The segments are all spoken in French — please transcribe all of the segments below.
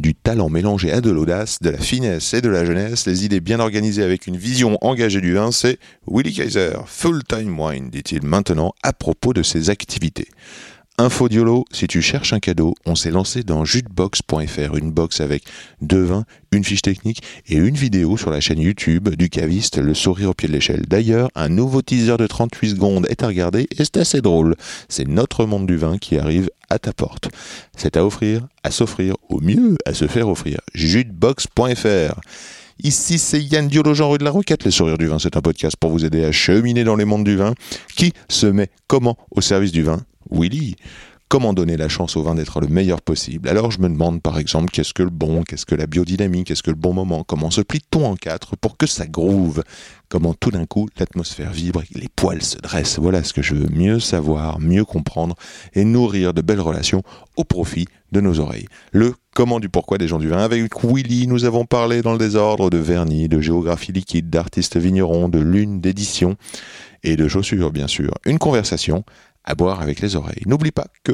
Du talent mélangé à de l'audace, de la finesse et de la jeunesse, les idées bien organisées avec une vision engagée du vin, c'est Willy Kaiser, Full Time Wine, dit-il maintenant à propos de ses activités. Info Diolo, si tu cherches un cadeau, on s'est lancé dans jutebox.fr, une box avec deux vins, une fiche technique et une vidéo sur la chaîne YouTube du caviste Le Sourire au pied de l'échelle. D'ailleurs, un nouveau teaser de 38 secondes est à regarder et c'est assez drôle. C'est notre monde du vin qui arrive à ta porte. C'est à offrir, à s'offrir, au mieux à se faire offrir. jutebox.fr Ici, c'est Yann Diolo, Jean rue de la Roquette. Les sourires du vin, c'est un podcast pour vous aider à cheminer dans les mondes du vin. Qui se met comment au service du vin? Willy. Comment donner la chance au vin d'être le meilleur possible? Alors je me demande par exemple qu'est-ce que le bon, qu'est-ce que la biodynamie, qu'est-ce que le bon moment, comment se plie-t-on en quatre pour que ça groove? Comment tout d'un coup l'atmosphère vibre et les poils se dressent? Voilà ce que je veux mieux savoir, mieux comprendre et nourrir de belles relations au profit de nos oreilles. Le comment du pourquoi des gens du vin. Avec Willy, nous avons parlé dans le désordre de vernis, de géographie liquide, d'artistes vignerons, de lune, d'édition et de chaussures bien sûr. Une conversation à boire avec les oreilles. N'oublie pas que,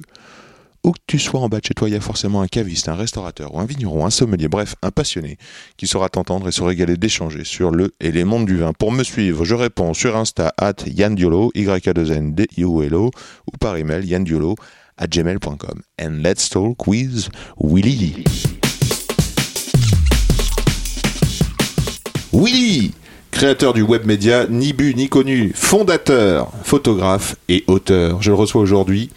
où que tu sois en bas de chez toi, il y a forcément un caviste, un restaurateur ou un vigneron, un sommelier, bref, un passionné qui saura t'entendre et se régaler d'échanger sur le et les mondes du vin. Pour me suivre, je réponds sur Insta at Yann Diolo, y a 2 n d i ou par email yanndiolo at gmail.com. And let's talk with Willy. Willy créateur du web média ni bu ni connu, fondateur, photographe et auteur. Je le reçois aujourd'hui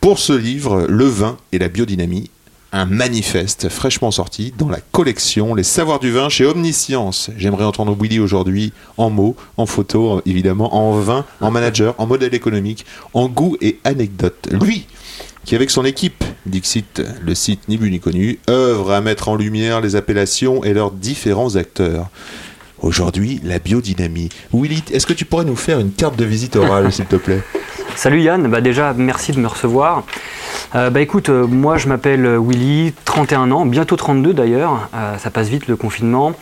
pour ce livre Le vin et la biodynamie, un manifeste fraîchement sorti dans la collection Les savoirs du vin chez Omniscience. J'aimerais entendre Willy aujourd'hui en mots, en photos évidemment, en vin, en manager, en modèle économique, en goût et anecdote. Lui qui avec son équipe, Dixit, le site ni bu ni connu, œuvre à mettre en lumière les appellations et leurs différents acteurs. Aujourd'hui, la biodynamie. Willy, est-ce que tu pourrais nous faire une carte de visite orale, s'il te plaît Salut Yann, bah déjà merci de me recevoir. Euh, bah écoute, euh, moi je m'appelle Willy, 31 ans, bientôt 32 d'ailleurs, euh, ça passe vite le confinement.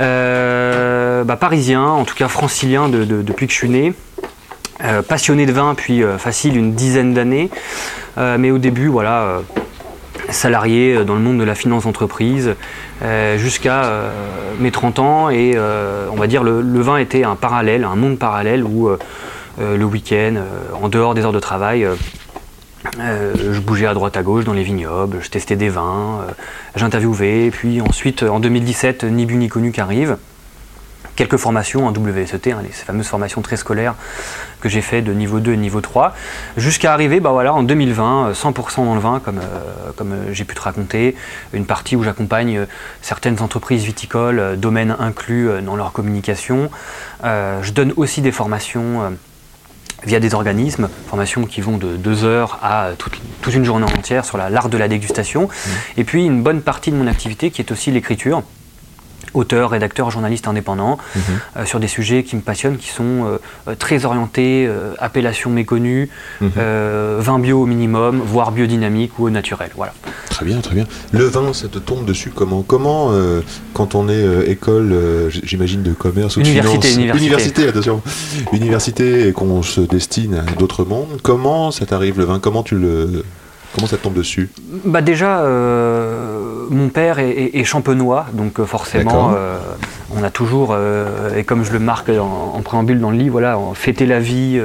Euh, bah, parisien, en tout cas francilien de- de- depuis que je suis né. Euh, passionné de vin euh, facile une dizaine d'années. Euh, mais au début, voilà, euh, salarié euh, dans le monde de la finance d'entreprise euh, jusqu'à euh, mes 30 ans. Et on va dire le, vin était un parallèle, un monde parallèle où le week-end, en dehors des heures de travail, je bougeais à droite à gauche dans les vignobles, je testais des vins, j'interviewais. Puis ensuite, en 2017, Ni bu ni connu qui arrive. Quelques formations en WSET, hein, les- ces fameuses formations très scolaires que j'ai fait de niveau 2 et niveau 3, jusqu'à arriver bah voilà, en 2020, euh, 100% dans le vin, comme, euh, comme euh, j'ai pu te raconter, une partie où j'accompagne euh, certaines entreprises viticoles, euh, domaines inclus euh, dans leur communication. Euh, je donne aussi des formations euh, via des organismes, formations qui vont de deux heures à euh, toute, toute une journée entière sur la- l'art de la dégustation. Et puis une bonne partie de mon activité qui est aussi l'écriture auteur, rédacteur, journaliste indépendant, euh, sur des sujets qui me passionnent, qui sont euh, euh, très orientés, euh, appellations méconnues, euh, vin bio au minimum, voire biodynamique ou au naturel. Voilà. Très bien, très bien. Le vin, ça te tombe dessus comment? Comment, quand on est école, j'imagine, de commerce ou de Université, finance? université. attention. Université et qu'on se destine à d'autres mondes, comment ça t'arrive le vin? Comment tu le... Comment ça te tombe dessus? Bah déjà, euh, mon père est, est- est champenois, donc euh, forcément, euh, on a toujours, euh, et comme je le marque en, en préambule dans le livre, voilà, fêté la vie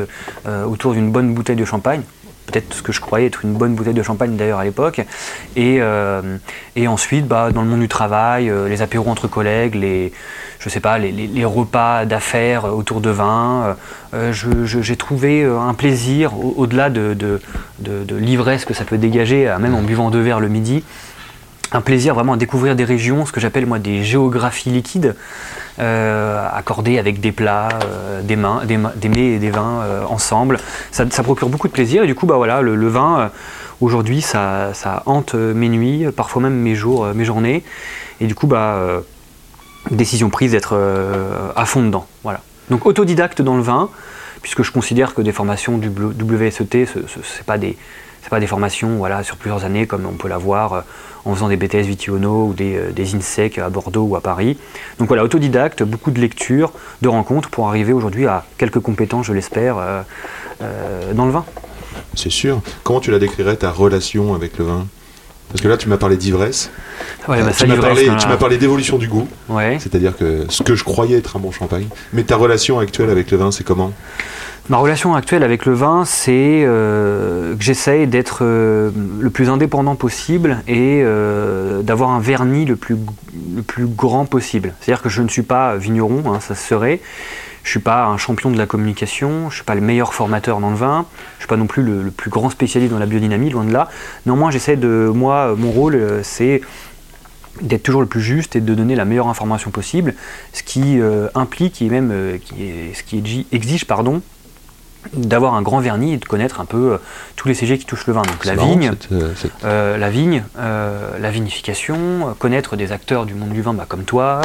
euh, autour d'une bonne bouteille de champagne. Peut-être ce que je croyais être une bonne bouteille de champagne d'ailleurs à l'époque. Et, et ensuite, bah, dans le monde du travail, les apéros entre collègues, les, je sais pas, les, les- les repas d'affaires autour de vin. J'ai trouvé un plaisir au- au-delà de, de, de- de l'ivresse que ça peut dégager, même en buvant deux verres le midi, un plaisir vraiment à découvrir des régions, ce que j'appelle moi des géographies liquides, euh, accordées avec des plats, euh, des, mains, des, des mets et des vins euh, ensemble. Ça, procure beaucoup de plaisir et du coup, bah le, vin, aujourd'hui, ça, hante mes nuits, parfois même mes jours, mes journées. Et du coup, bah, décision prise d'être à fond dedans. Voilà. Donc autodidacte dans le vin, puisque je considère que des formations du WSET, ce n'est pas des pas des formations voilà, sur plusieurs années comme on peut l'avoir en faisant des BTS Vitiono ou des, euh, des INSEC à Bordeaux ou à Paris. Donc voilà, autodidacte, beaucoup de lectures, de rencontres pour arriver aujourd'hui à quelques compétences, je l'espère, euh, euh, dans le vin. C'est sûr. Comment tu la décrirais ta relation avec le vin? Parce que là, tu m'as parlé d'ivresse. Ouais, bah, tu m'as parlé, d'évolution du goût, Ouais. c'est-à-dire que ce que je croyais être un bon champagne. Mais ta relation actuelle avec le vin, c'est comment? Ma relation actuelle avec le vin, c'est euh, que j'essaye d'être euh, le plus indépendant possible et euh, d'avoir un vernis le plus, le plus grand possible. C'est-à-dire que je ne suis pas vigneron, hein, ça se serait. Je ne suis pas un champion de la communication, je ne suis pas le meilleur formateur dans le vin, je ne suis pas non plus le, plus grand spécialiste dans la biodynamie, loin de là. Néanmoins, j'essaie de. Moi, mon rôle, c'est d'être toujours le plus juste et de donner la meilleure information possible, ce qui implique et même ce qui exi- exige pardon, d'avoir un grand vernis et de connaître un peu euh, tous les sujets qui touchent le vin. Donc la C'est marrant, vigne, cette, euh, euh, la vigne, euh, la vinification, connaître des acteurs du monde du vin bah, comme toi,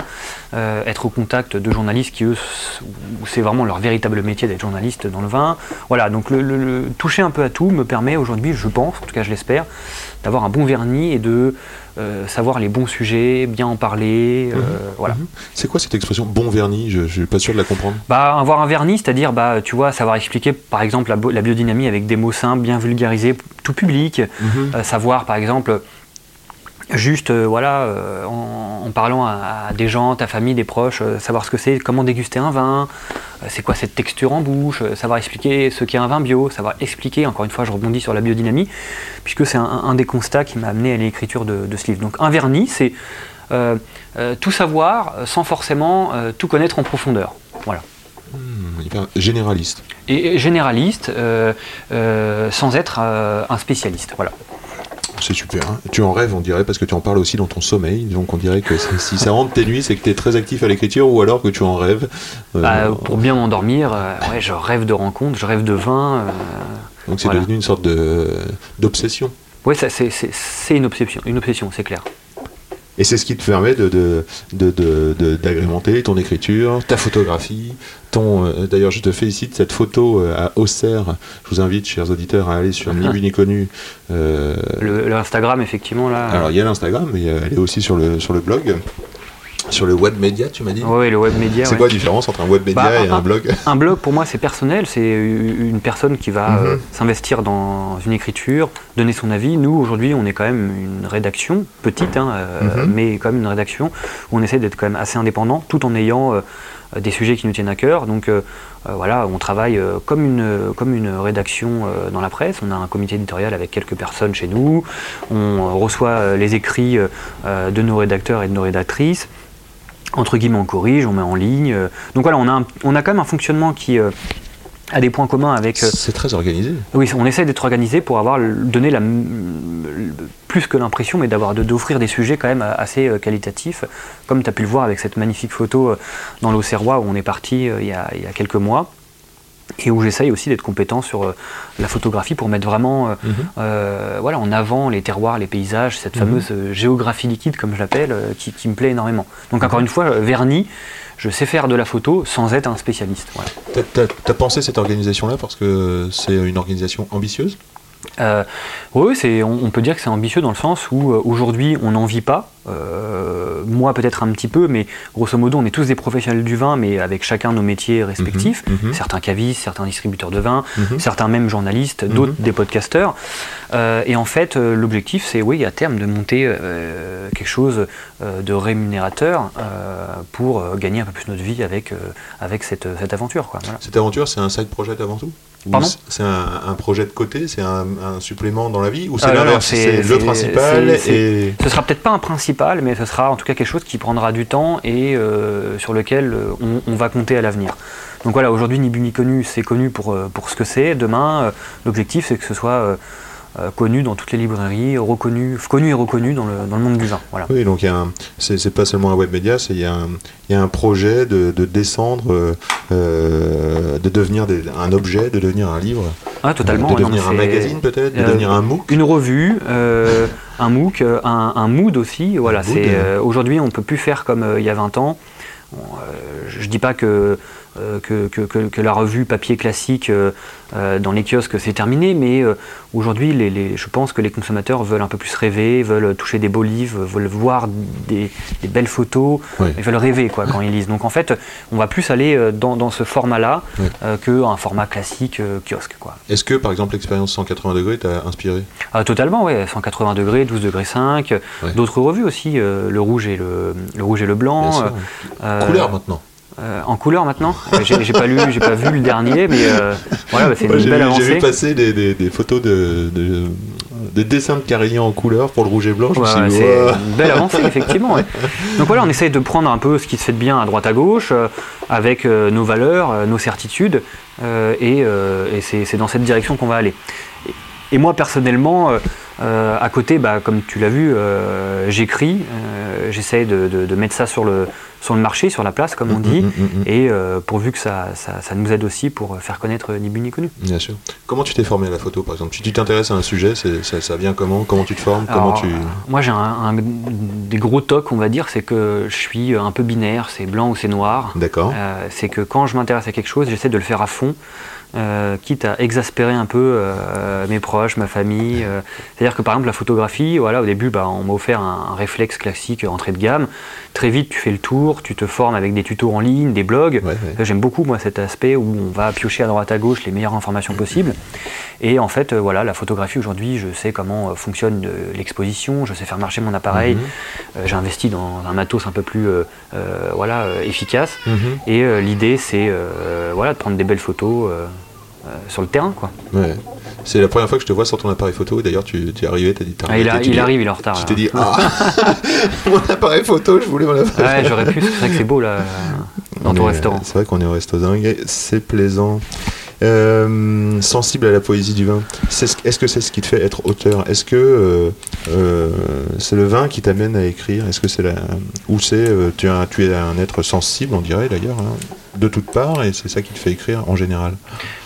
être au contact de journalistes qui eux, c'est vraiment leur véritable métier d'être journaliste dans le vin. Voilà, donc le, le- le- toucher un peu à tout me permet aujourd'hui, je pense, en tout cas je l'espère, d'avoir un bon vernis et de savoir les bons sujets, bien en parler. euh, voilà. Mhm. C'est quoi cette expression bon vernis? Je ne suis pas sûr de la comprendre. Bah, avoir un vernis, c'est-à-dire, bah, tu vois, savoir expliquer, par exemple, la, la biodynamie avec des mots simples, bien vulgarisés, tout public. Euh, savoir, par exemple, juste, euh, voilà, euh, en, en parlant à, à des gens, ta famille, des proches, euh, savoir ce que c'est, comment déguster un vin, c'est quoi cette texture en bouche, savoir expliquer ce qu'est un vin bio, savoir expliquer, encore une fois, je rebondis sur la biodynamie, puisque c'est un, un des constats qui m'a amené à l'écriture de, de ce livre. Donc, un vernis, c'est tout savoir sans forcément tout connaître en profondeur. Voilà Hmm, hyper généraliste. et généraliste sans être un spécialiste. Voilà. C'est super. hein. Tu en rêves, on dirait, parce que tu en parles aussi dans ton sommeil. Donc on dirait que si ça rentre tes nuits, c'est que tu es très actif à l'écriture ou alors que tu en rêves. Euh, Bah, pour bien m'endormir, euh, ouais, je rêve de rencontres, je rêve de vin. euh, donc c'est voilà. devenu une sorte d'obsession. c'est- c'est une obsession, une obsession, c'est clair. Et c'est ce qui te permet de, de, de- d'agrémenter ton écriture, ta photographie, ton. euh, d'ailleurs, je te félicite cette photo euh, à Auxerre. Je vous invite, chers auditeurs, à aller sur Ni vu ni connu. Euh, Le, le Instagram, effectivement, là. alors, il y a l'Instagram, mais euh, elle est aussi sur le, sur le blog. Sur le web média, tu m'as dit ouais, le web média. C'est ouais. quoi la différence entre un web média Bah, et un blog Un blog, pour moi, c'est personnel. C'est une personne qui va Mhm. euh, s'investir dans une écriture, donner son avis. Nous, aujourd'hui, on est quand même une rédaction, petite, hein, euh, Mhm. mais quand même une rédaction où on essaie d'être quand même assez indépendant, tout en ayant euh, des sujets qui nous tiennent à cœur. Donc voilà, on travaille comme, une, comme une rédaction dans la presse. On a un comité éditorial avec quelques personnes chez nous. On reçoit les écrits de nos rédacteurs et de nos rédactrices entre guillemets, on corrige, on met en ligne. euh. Donc voilà, on a, un- on a quand même un fonctionnement qui euh, a des points communs avec. euh, C'est très organisé. oui, on essaie d'être organisé pour avoir donner la, plus que l'impression, mais d'avoir d'offrir des sujets quand même assez qualitatifs, comme tu as pu le voir avec cette magnifique photo dans l'Auxerrois où on est parti il y, a, il y a quelques mois. Et où j'essaye aussi d'être compétent sur euh, la photographie pour mettre vraiment euh, Mhm. euh, voilà, en avant les terroirs, les paysages, cette Mhm. fameuse géographie liquide, comme je l'appelle, euh, qui, qui me plaît énormément. Donc, encore une fois, vernis, je sais faire de la photo sans être un spécialiste. Voilà. T'as- t'as pensé cette organisation-là parce que c'est une organisation ambitieuse? Euh, oui, c'est, on, on peut dire que c'est ambitieux dans le sens où euh, aujourd'hui on n'en vit pas. Euh, moi peut-être un petit peu, mais grosso modo on est tous des professionnels du vin, mais avec chacun nos métiers respectifs. Mhm, mhm. Certains cavistes, certains distributeurs de vin, Mhm. certains même journalistes, d'autres des podcasteurs. Et en fait, l'objectif c'est oui à terme de monter quelque chose de rémunérateur pour gagner un peu plus notre vie avec, avec cette, cette aventure. Quoi. Voilà. Cette aventure, c'est un side project avant tout? C'est- un, un projet de côté C'est un, un supplément dans la vie Ou c'est l'inverse c'est- le principal et... Ce sera peut-être pas un principal, mais ce sera en tout cas quelque chose qui prendra du temps et euh, sur lequel euh, on, on va compter à l'avenir. Donc voilà, aujourd'hui, ni bu ni connu, c'est connu pour, euh, pour ce que c'est. Demain, euh, l'objectif, c'est que ce soit euh, euh, connu dans toutes les librairies, reconnu, connu et reconnu dans le, dans le monde du vin. Voilà. Oui, donc c'est pas seulement un web média, c'est il y, a un- il y a un projet de, de descendre, euh, euh, de devenir des- un objet, de devenir un livre, Ah, totalement. de non, devenir un magazine peut-être, de euh, devenir un MOOC. Une revue, euh, un MOOC, euh, un, un mood aussi. Voilà, euh. euh, aujourd'hui on peut plus faire comme euh, il y a 20 ans. Bon, euh, je dis pas que, euh, que, que- la revue papier classique euh, euh, dans les kiosques c'est terminé, mais euh, aujourd'hui les, les- je pense que les consommateurs veulent un peu plus rêver, veulent toucher des beaux livres, veulent voir des, des belles photos, ils veulent rêver quoi quand ils lisent. Donc en fait, on va plus aller euh, dans, dans ce format-là euh, qu'un format classique euh, kiosque quoi. Est-ce que par exemple l'expérience 180 degrés t'a inspiré? Ah, totalement, ouais. 180 degrés, 12 degrés 5. Ouais. D'autres revues aussi, euh, le rouge et le, le rouge et le blanc. Euh, Couleur maintenant. Euh, en couleur maintenant. J'ai pas lu, j'ai pas vu le dernier, mais euh, voilà, bah, c'est une belle vu- j'ai vu avancée. passer des, des- des photos de, de- des dessins de Carignan en couleur pour le rouge et blanc. Ouais, c'est une belle avancée, effectivement. Donc voilà, on essaye de prendre un peu ce qui se fait de bien à droite à gauche, euh, avec euh, nos valeurs, nos certitudes, et, et c'est dans cette direction qu'on va aller. Et, et moi, personnellement, euh, euh, à côté, bah, comme tu l'as vu, euh, j'écris, j'essaye de, de- de mettre ça sur le, sur le marché, sur la place, comme on dit, Mm, mm, mm, mm. et euh, pourvu que ça, ça, ça nous aide aussi pour faire connaître Ni Bu Ni Connu. Bien sûr. Comment tu t'es formé à la photo par exemple? Si tu t'intéresses à un sujet, ça, ça vient comment? Comment tu te formes? Comment tu... Moi, j'ai un, un- des gros tocs, on va dire, c'est que je suis un peu binaire, c'est blanc ou c'est noir. D'accord. Euh, c'est que quand je m'intéresse à quelque chose, j'essaie de le faire à fond, euh, quitte à exaspérer un peu euh, mes proches, ma famille. euh. C'est-à-dire que par exemple la photographie, voilà, au début, bah, on m'a offert un, un réflexe classique entrée de gamme. Très vite, tu fais le tour, tu te formes avec des tutos en ligne, des blogs. Ouais, ouais. J'aime beaucoup moi cet aspect où on va piocher à droite à gauche les meilleures informations possibles. Et en fait, euh, voilà, la photographie aujourd'hui, je sais comment euh, fonctionne euh, l'exposition, je sais faire marcher mon appareil. J'ai investi dans un matos un peu plus euh, voilà, efficace. Mhm. Et euh, l'idée, c'est euh, voilà, de prendre des belles photos sur le terrain. Quoi. Ouais. C'est la première fois que je te vois sur ton appareil photo. D'ailleurs, tu, tu es arrivé, tu as dit. t'as Ah, il, a- il dis- arrive, il est en retard. Tu t'es dit, ah, mon appareil photo, je voulais mon appareil. Ouais, j'aurais pu, c'est vrai que c'est beau là, dans On ton est- restaurant. C'est vrai qu'on est au resto dingue, c'est plaisant. Euh, sensible à la poésie du vin. Ce- Est-ce que c'est ce qui te fait être auteur? Est-ce que euh, euh, c'est le vin qui t'amène à écrire? Est-ce que c'est la ou c'est euh, tu, es un- tu es un être sensible, on dirait d'ailleurs, hein, de toutes parts, et c'est ça qui te fait écrire en général?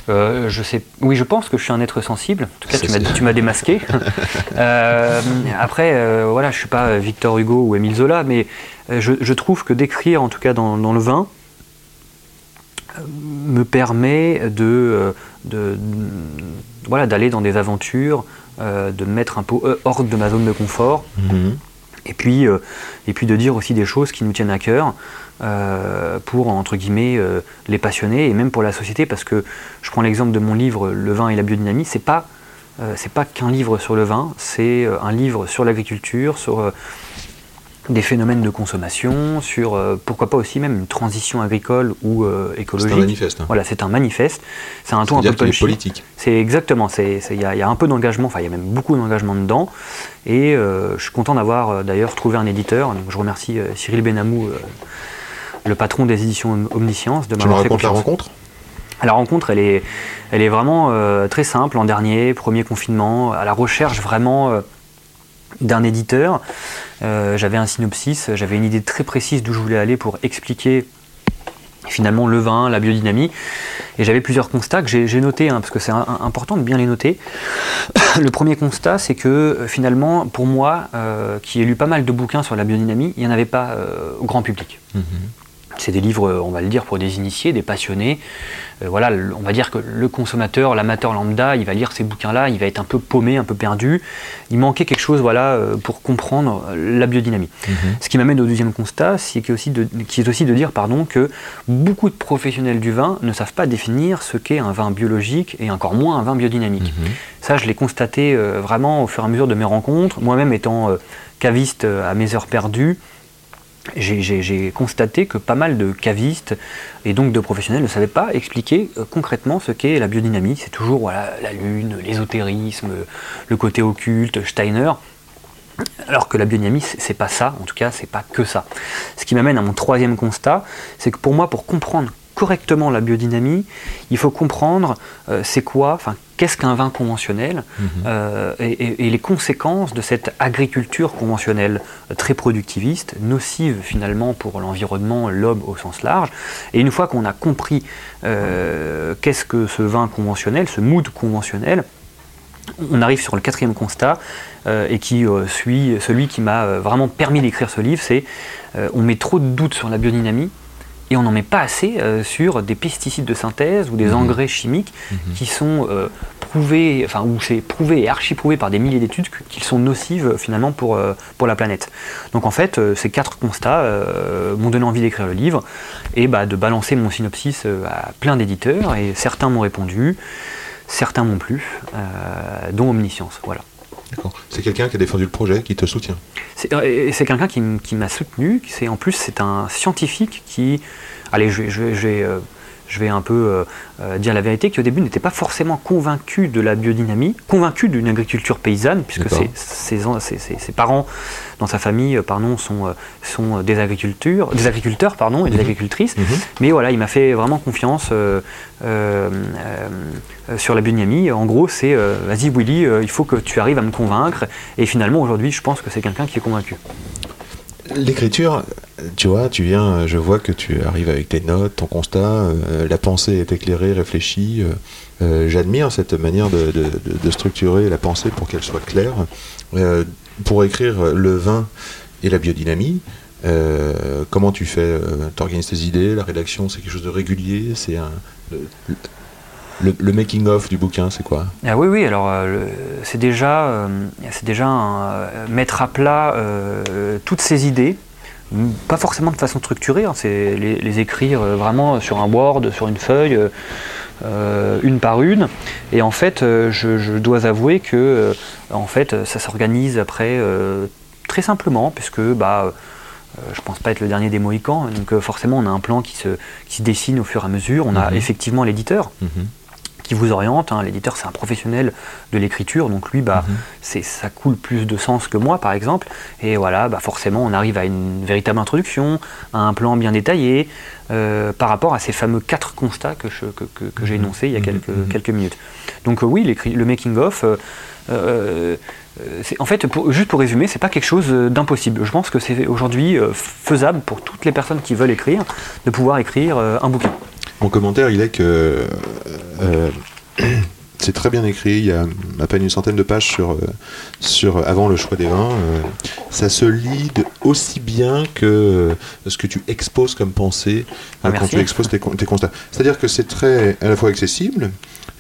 Euh, je sais, oui, je pense que je suis un être sensible. En tout cas, tu m'as, démasqué. Euh, après, euh, voilà, je suis pas Victor Hugo ou Émile Zola, mais euh, je, je trouve que d'écrire, en tout cas dans, dans le vin, me permet de, de- de- voilà, d'aller dans des aventures, de me mettre un peu hors de ma zone de confort. Et puis, euh, et puis de dire aussi des choses qui nous tiennent à cœur euh, pour, entre euh, les passionner et même pour la société. Parce que je prends l'exemple de mon livre Le vin et la biodynamie, c'est pas, c'est pas qu'un livre sur le vin, c'est un livre sur l'agriculture, sur des phénomènes de consommation, sur euh, pourquoi pas aussi même une transition agricole ou euh, C'est écologique. un manifeste. hein. Voilà, c'est un manifeste. C'est un ton un peu punchy. politique. C'est exactement, il y, a- il y a un peu d'engagement, enfin il y a même beaucoup d'engagement dedans. Et euh, je suis content d'avoir d'ailleurs trouvé un éditeur. Donc, je remercie Cyril Benamou, le patron des éditions Om- Omniscience, de m'avoir fait racontes la confiance. rencontre? La rencontre, elle est, elle est vraiment euh, très simple. L'an dernier, premier confinement, à la recherche vraiment euh, d'un éditeur. Euh, j'avais un synopsis, j'avais une idée très précise d'où je voulais aller pour expliquer finalement le vin, la biodynamie. Et j'avais plusieurs constats que j'ai notés, hein, parce que c'est important de bien les noter. le premier constat, c'est que euh, finalement, pour moi, euh, qui ai lu pas mal de bouquins sur la biodynamie, il n'y en avait pas au grand public. C'est des livres, on va le dire, pour des initiés, des passionnés. Euh, voilà, on va dire que le consommateur, l'amateur lambda, il va lire ces bouquins-là, il va être un peu paumé, un peu perdu. Il manquait quelque chose, voilà, euh, pour comprendre euh, la biodynamie. Ce qui m'amène au deuxième constat, c'est qui est aussi de, qui est aussi de dire, pardon, que beaucoup de professionnels du vin ne savent pas définir ce qu'est un vin biologique et encore moins un vin biodynamique. Ça, je l'ai constaté euh, vraiment au fur et à mesure de mes rencontres. Moi-même étant euh, caviste à mes heures perdues, j'ai- constaté que pas mal de cavistes et donc de professionnels ne savaient pas expliquer euh, concrètement ce qu'est la biodynamie. C'est toujours la lune, l'ésotérisme, le côté occulte, Steiner. Alors que la biodynamie, c'est pas ça, en tout cas, c'est pas que ça. Ce qui m'amène à mon troisième constat, c'est que pour moi, pour comprendre correctement la biodynamie, il faut comprendre euh, c'est quoi, enfin qu'est-ce qu'un vin conventionnel euh, et, et- et les conséquences de cette agriculture conventionnelle euh, très productiviste, nocive finalement pour l'environnement, l'homme au sens large. Et une fois qu'on a compris euh, qu'est-ce que ce vin conventionnel, ce mood conventionnel, on arrive sur le quatrième constat euh, et qui euh, suit celui qui m'a euh, vraiment permis d'écrire ce livre, c'est on met trop de doutes sur la biodynamie et on n'en met pas assez euh, sur des pesticides de synthèse ou des engrais chimiques qui sont euh, prouvés, enfin où c'est prouvé et archi prouvé par des milliers d'études qu'ils sont nocives euh, finalement pour, euh, pour la planète. Donc en fait, ces quatre constats m'ont donné envie d'écrire le livre et bah, de balancer mon synopsis à plein d'éditeurs et certains m'ont répondu, certains m'ont plu, dont Omniscience. Voilà. C'est quelqu'un qui a défendu le projet, qui te soutient. C'est c'est quelqu'un qui, m'a soutenu. en plus c'est un scientifique qui, allez, je vais, euh, je vais un peu euh, euh, dire la vérité, qui au début n'était pas forcément convaincu de la biodynamie, convaincu d'une agriculture paysanne, puisque ses, ses, an- ses- ses- ses parents dans sa famille, euh, pardon, sont, sont des agriculteurs, des agriculteurs, pardon, et des Mhm. agricultrices. Mhm. Mais voilà, il m'a fait vraiment confiance euh, euh, euh, sur la biodynamie. En gros, c'est vas-y Willy, il faut que tu arrives à me convaincre. Et finalement, aujourd'hui, je pense que c'est quelqu'un qui est convaincu. L'écriture, tu vois, tu viens, je vois que tu arrives avec tes notes, ton constat, euh, la pensée est éclairée, réfléchie. euh, euh, J'admire cette manière de, structurer la pensée pour qu'elle soit claire. Euh, pour écrire le vin et la biodynamie, euh, comment tu fais Tu organises tes idées, la rédaction, c'est quelque chose de régulier C'est un. Le, making-of du bouquin, c'est quoi? Ah oui, oui, alors euh, c'est déjà, euh, c'est déjà un, euh, mettre à plat euh, toutes ces idées, pas forcément de façon structurée, hein, c'est les, les écrire vraiment sur un board, sur une feuille, une par une. Et en fait, je, je dois avouer que en fait, ça s'organise après très simplement, puisque bah, je pense pas être le dernier des Mohicans, donc euh, forcément on a un plan qui se, qui se dessine au fur et à mesure. On a Mhm. effectivement l'éditeur qui vous oriente. hein. L'éditeur, c'est un professionnel de l'écriture, donc lui, bah, Mhm. c'est, ça coule plus de sens que moi, par exemple. Et voilà, bah, forcément, on arrive à une véritable introduction, à un plan bien détaillé, euh, par rapport à ces fameux quatre constats que, je- que- que- que j'ai Mhm. énoncés il y a Mhm. quelques, quelques minutes. Donc euh, oui, l'écrit- le making-of... euh, euh, c'est- en fait, pour- juste pour résumer, c'est pas quelque chose d'impossible. Je pense que c'est aujourd'hui faisable pour toutes les personnes qui veulent écrire de pouvoir écrire un bouquin. Mon commentaire, il est que euh, c'est très bien écrit. Il y a à peine une centaine de pages sur, euh, sur avant le choix des vins. Euh, ça se lit aussi bien que euh, ce que tu exposes comme pensée Ah, euh, quand merci. tu exposes tes, con- tes constats. C'est-à-dire que c'est très à la fois accessible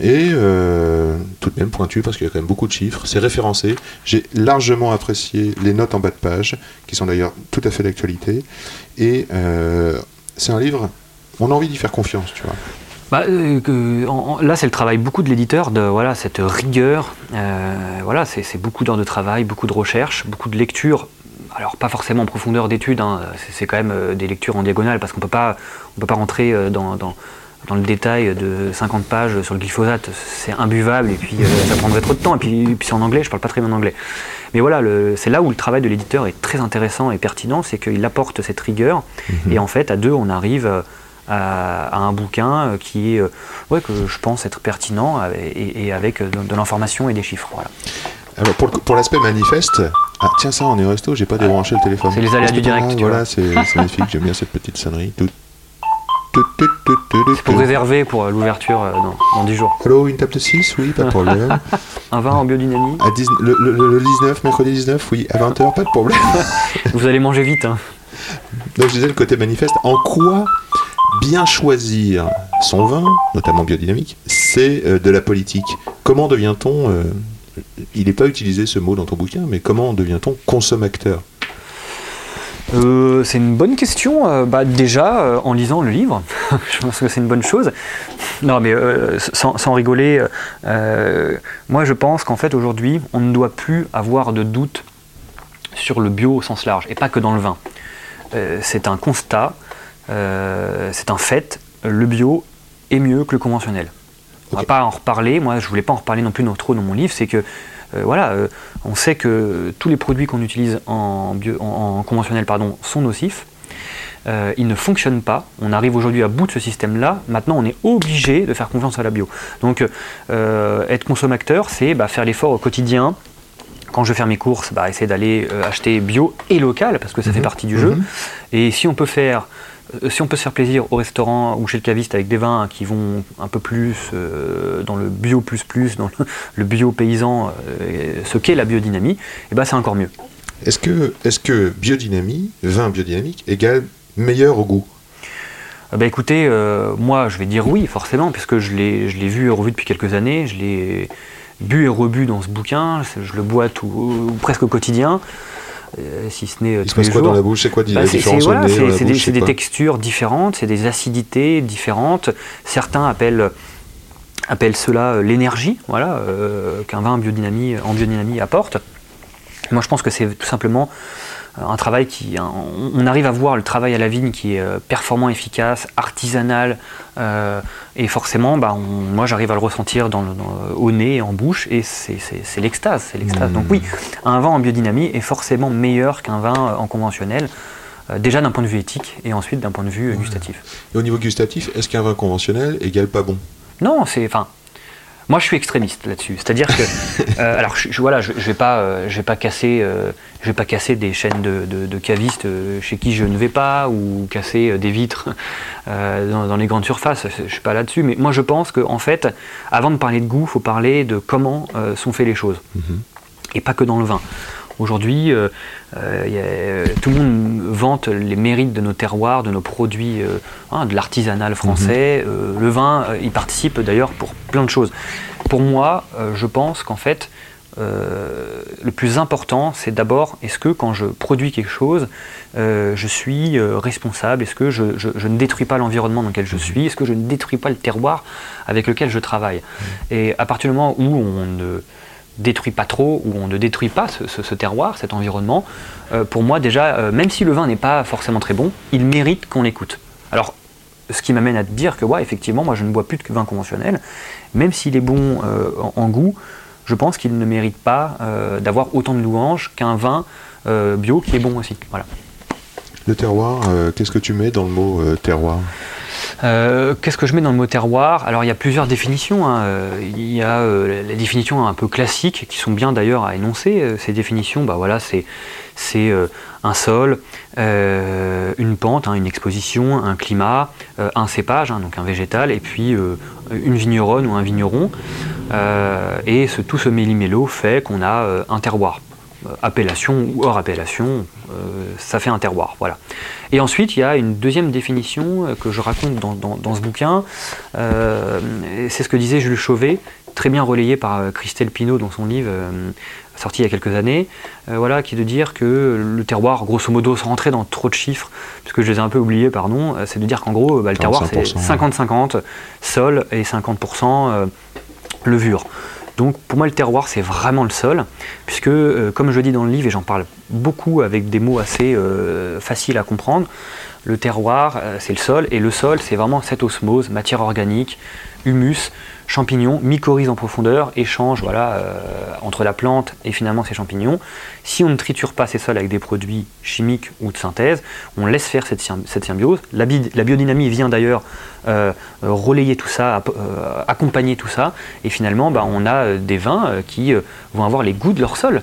et euh, tout de même pointu parce qu'il y a quand même beaucoup de chiffres. C'est référencé. J'ai largement apprécié les notes en bas de page, qui sont d'ailleurs tout à fait d'actualité. Et euh, c'est un livre. On a envie d'y faire confiance, tu vois. Bah, euh, que- en- en- là, c'est le travail beaucoup de l'éditeur, de voilà, cette rigueur. euh, voilà, c'est beaucoup d'heures de travail, beaucoup de recherche, beaucoup de lecture. Alors, pas forcément en profondeur d'études, hein, c'est quand même euh, des lectures en diagonale, parce qu'on peut pas, on peut pas rentrer dans, dans- dans le détail de 50 pages sur le glyphosate. C'est imbuvable, et puis euh, ça prendrait trop de temps. Et puis, puis c'est en anglais, je parle pas très bien anglais. Mais voilà, c'est là où le travail de l'éditeur est très intéressant et pertinent, c'est qu'il apporte cette rigueur. Et en fait, à deux, on arrive à, à un bouquin euh, qui est, euh, ouais, que je pense être pertinent euh, et, et avec de, de l'information et des chiffres. Voilà. Alors pour, l'aspect manifeste, ah tiens ça on est au resto, j'ai pas débranché le téléphone. C'est les aléas du direct, tu Voilà, c'est c'est magnifique, j'aime bien cette petite sonnerie. Tout, tout, tout, tout, tout, tout, Pour réserver pour l'ouverture dans, dans 10 jours. Allô, une table de 6 Oui, pas de problème. Un vin en biodynamie, À 10 le, le- le 19, mercredi 19, oui, à 20h, pas de problème. vous allez manger vite. hein. Donc je disais le côté manifeste, en quoi bien choisir son vin, notamment biodynamique, c'est euh, de la politique. Comment devient-on, euh, il n'est pas utilisé ce mot dans ton bouquin, mais comment devient-on consommateur? Euh, c'est une bonne question. bah, déjà, en lisant le livre, je pense que c'est une bonne chose. Non, mais sans, sans rigoler, moi je pense qu'en fait aujourd'hui, on ne doit plus avoir de doute sur le bio au sens large, et pas que dans le vin. C'est un constat, euh, c'est un fait, le bio est mieux que le conventionnel. On va Ok. pas en reparler, moi je voulais pas en reparler non plus non- trop dans mon livre, c'est que euh, voilà, euh, on sait que tous les produits qu'on utilise en, bio- en- en conventionnel pardon, sont nocifs. euh, il ne fonctionne pas. On arrive aujourd'hui à bout de ce système-là. Maintenant, on est obligé de faire confiance à la bio. Donc, euh, être consommateur, c'est bah, faire l'effort au quotidien. Quand je vais faire mes courses, bah, essayer d'aller euh, acheter bio et local, parce que ça fait Mhm. partie du jeu. Mhm. Et si on peut faire si on peut se faire plaisir au restaurant ou chez le caviste avec des vins qui vont un peu plus euh, dans le bio plus plus, dans le, le bio paysan, euh, ce qu'est la biodynamie, et ben c'est encore mieux. Est-ce que, est que biodynamie, vin biodynamique, égale meilleur au goût? Euh, bah écoutez, euh, moi je vais dire oui forcément, puisque je l'ai vu et revu depuis quelques années, je l'ai bu et rebu dans ce bouquin, je le bois tout, ou presque au quotidien, euh, si ce n'est euh, Il se passe quoi jours. dans la bouche? C'est quoi Bah, c'est- voilà, des, textures différentes, c'est des acidités différentes. Certains appellent, appellent cela euh, l'énergie, voilà, euh, qu'un vin biodynamie, en biodynamie apporte. Moi, je pense que c'est tout simplement un travail qui, un- on arrive à voir le travail à la vigne qui est euh, performant, efficace, artisanal, euh, et forcément, bah, on- moi, j'arrive à le ressentir dans le- dans- au nez, et en bouche, et c'est l'extase, c'est l'extase. Mmh. Donc oui, un vin en biodynamie est forcément meilleur qu'un vin euh, en conventionnel. Euh, déjà d'un point de vue éthique et ensuite d'un point de vue gustatif. Et au niveau gustatif, est-ce qu'un vin conventionnel égale pas bon? Non, c'est enfin. Moi, je suis extrémiste là-dessus. C'est-à-dire que, euh, alors, je, je- voilà, je, je vais pas, euh, je vais pas casser, euh, je vais pas casser des chaînes de, de- de cavistes chez qui je ne vais pas ou casser des vitres dans, dans les grandes surfaces. Je, je suis pas là-dessus, mais moi, je pense que, en fait, avant de parler de goût, faut parler de comment sont faites les choses, et pas que dans le vin. Aujourd'hui, euh, euh, y euh, tout le monde vante les mérites de nos terroirs, de nos produits, euh, hein, de l'artisanal français. Euh, le vin, il participe d'ailleurs pour plein de choses. Pour moi, je pense qu'en fait, le plus important, c'est d'abord, est-ce que quand je produis quelque chose, je suis responsable? Est-ce que je, je- je ne détruis pas l'environnement dans lequel je suis? Est-ce que je ne détruis pas le terroir avec lequel je travaille? Et à partir du moment où on ne détruit pas trop, où on ne détruit pas ce, terroir, cet environnement, euh, pour moi déjà, euh, même si le vin n'est pas forcément très bon, il mérite qu'on l'écoute. Alors, ce qui m'amène à te dire que, ouais, effectivement, moi je ne bois plus de vin conventionnel, même s'il est bon euh, en, en goût, je pense qu'il ne mérite pas d'avoir autant de louanges qu'un vin bio qui est bon aussi. Voilà. Le terroir, euh, qu'est-ce que tu mets dans le mot euh, terroir? Euh, Qu'est-ce que je mets dans le mot terroir? Alors il y a plusieurs définitions. hein. Il y a les définitions un peu classiques qui sont bien d'ailleurs à énoncer. Ces définitions, bah voilà, c'est un sol, une pente, hein, une exposition, un climat, un cépage, hein, donc un végétal, et puis une vigneronne ou un vigneron. Et tout ce méli-mélo fait qu'on a un terroir. Euh, appellation ou hors appellation, euh, ça fait un terroir. Voilà. Et ensuite, il y a une deuxième définition euh, que je raconte dans, dans- dans ce bouquin. C'est ce que disait Jules Chauvet, très bien relayé par Christelle Pinault dans son livre sorti il y a quelques années, euh, voilà, qui est de dire que le terroir, grosso modo, sans rentrer dans trop de chiffres, puisque je les ai un peu oubliés, pardon, c'est de dire qu'en gros, bah, le terroir, c'est 45%, 50-50 sol et 50% euh, levure. Donc pour moi le terroir c'est vraiment le sol, puisque euh, comme je dis dans le livre et j'en parle beaucoup avec des mots assez euh, faciles à comprendre, le terroir euh, c'est le sol et le sol c'est vraiment cette osmose, matière organique, humus, champignons, mycorhizes en profondeur, échange voilà, entre la plante et finalement ces champignons. Si on ne triture pas ces sols avec des produits chimiques ou de synthèse, on laisse faire cette, sym- cette symbiose. La, bi- la biodynamie vient d'ailleurs euh, euh, relayer tout ça, euh, accompagner tout ça, et finalement bah, on a des vins qui vont avoir les goûts de leur sol.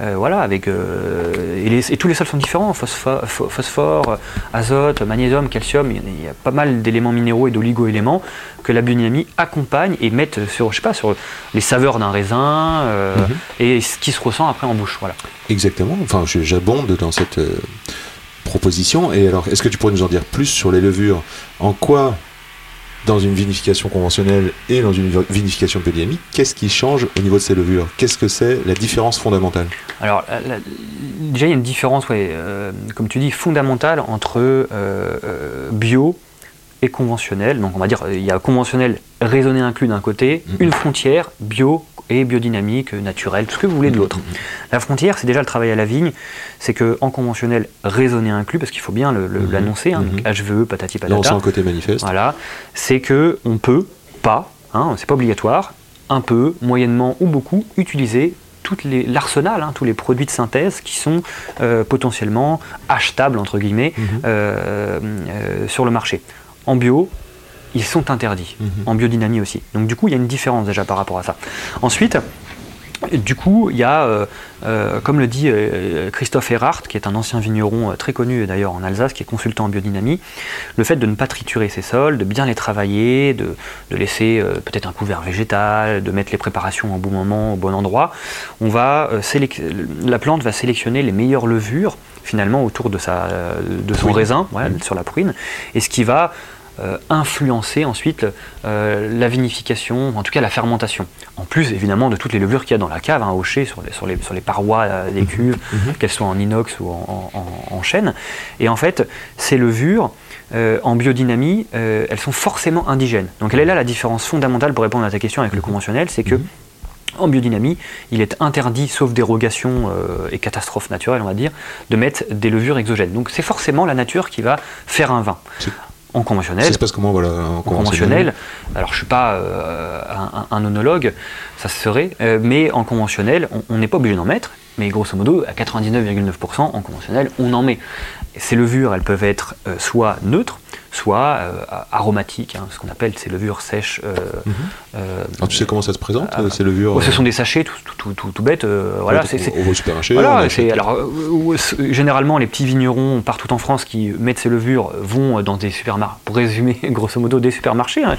Euh, voilà, avec, et, les- et tous les sols sont différents, phosphore, pho- phosphore, azote, magnésium, calcium, il y a- il y a pas mal d'éléments minéraux et d'oligo-éléments que la biodynamie accompagne et met sur, je sais pas, sur les saveurs d'un raisin euh, et ce qui se ressent après en bouche. Voilà. Exactement. Enfin, j'abonde dans cette euh, proposition. Et alors, est-ce que tu pourrais nous en dire plus sur les levures? En quoi, dans une vinification conventionnelle et dans une vinification biodynamique, qu'est-ce qui change au niveau de ces levures? Qu'est-ce que c'est la différence fondamentale? Alors, déjà, il y a une différence, ouais, euh, comme tu dis, fondamentale entre euh, euh, bio et conventionnel. Donc, on va dire, il y a conventionnel raisonné inclus d'un côté, Mhm. une frontière bio et biodynamique, naturelle, tout ce que vous voulez de l'autre. La frontière, c'est déjà le travail à la vigne, c'est que en conventionnel raisonné inclus, parce qu'il faut bien Mhm. l'annoncer, hein, Mhm. HVE, patati Là, on sent patata. le côté manifeste. Voilà, c'est que on peut pas, hein, c'est pas obligatoire, un peu, moyennement ou beaucoup, utiliser tout l'arsenal, hein, tous les produits de synthèse qui sont euh, potentiellement achetables, entre guillemets, Mhm. euh, euh, sur le marché. En bio, ils sont interdits. Mhm. En biodynamie aussi. Donc du coup, il y a une différence déjà par rapport à ça. Ensuite, du coup, il y a, euh, euh, comme le dit euh, Christophe Erhardt, qui est un ancien vigneron très connu d'ailleurs en Alsace, qui est consultant en biodynamie, le fait de ne pas triturer ses sols, de bien les travailler, de, de laisser peut-être un couvert végétal, de mettre les préparations au bon moment, au bon endroit, on va, la plante va sélectionner les meilleures levures finalement autour de, sa, de son raisin, voilà, sur la pruine, et ce qui va euh, influencer ensuite euh, la vinification, en tout cas la fermentation. En plus évidemment de toutes les levures qu'il y a dans la cave, hein, hochées sur les, sur les, sur les parois euh, des cuves, qu'elles soient en inox ou en, en- en- en chêne. Et en fait, ces levures, en biodynamie, elles sont forcément indigènes. Donc elle est là la différence fondamentale pour répondre à ta question avec le conventionnel, c'est que en biodynamie, il est interdit, sauf dérogation euh, et catastrophe naturelle, on va dire, de mettre des levures exogènes. Donc c'est forcément la nature qui va faire un vin. En conventionnel, Ça se passe comment voilà, en en conventionnel, alors je ne suis pas euh, un, un onologue, ça se serait, euh, mais en conventionnel, on- n'est pas obligé d'en mettre, mais grosso modo, à 99,9% en conventionnel, on en met. Et ces levures, elles peuvent être euh, soit neutres, soit aromatiques, hein, ce qu'on appelle ces levures sèches. euh, euh, Alors tu sais comment ça se présente, Ah, euh, ces levures oh, ce euh, sont des sachets tout, tout, tout, tout, tout bêtes. euh, voilà, c'est- au supermarché, voilà, alors euh, euh, euh, généralement les petits vignerons partout en France qui mettent ces levures vont dans des supermarchés, pour résumer grosso modo des supermarchés hein,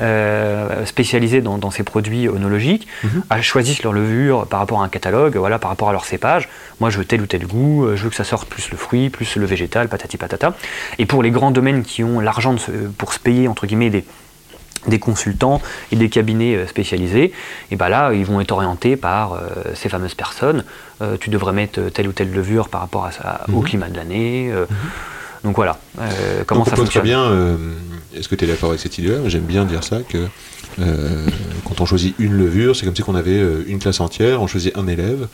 euh, spécialisés dans, dans ces produits onologiques, Mhm. ah, choisissent leurs levures par rapport à un catalogue, voilà, par rapport à leur cépage. Moi je veux tel ou tel goût, euh, je veux que ça sorte plus le fruit, plus le végétal, patati patata. Et pour les grands domaines qui ont l'argent pour se payer entre guillemets des des consultants et des cabinets euh, spécialisés, et ben là, ils vont être orientés par euh, ces fameuses personnes. Euh, tu devrais mettre telle ou telle levure par rapport à ça, au Mhm. climat de l'année. euh, Donc voilà, euh, comment Donc, ça fonctionne. très bien, euh, est-ce que tu es d'accord avec cette idée-là? J'aime bien dire ça, que euh, quand on choisit une levure, c'est comme si on avait une classe entière, on choisit un élève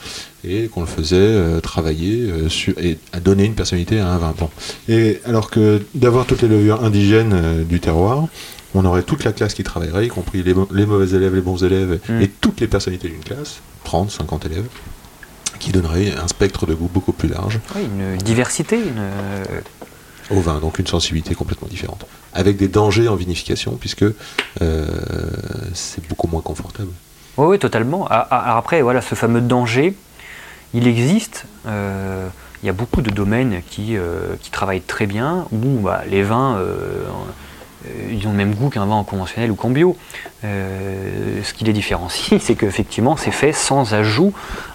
et qu'on le faisait euh, travailler euh, sur, et à donner une personnalité à un vin. Bon. Et alors que d'avoir toutes les levures indigènes euh, du terroir, on aurait toute la classe qui travaillerait, y compris les, les mauvais élèves, les bons élèves, Mm. et toutes les personnalités d'une classe, 30, 50 élèves, qui donnerait un spectre de goût beaucoup plus large Oui, une diversité, une, au vin, donc une sensibilité complètement différente. Avec des dangers en vinification, puisque euh, c'est beaucoup moins confortable. Oui, oui, totalement. Ah, ah, Alors après, voilà, ce fameux danger, il existe. euh, il y a beaucoup de domaines qui, euh, qui travaillent très bien, où bah, les vins, euh, ils ont le même goût qu'un vin en conventionnel ou qu'en bio. Euh, ce qui les différencie, c'est qu'effectivement, c'est fait sans ajout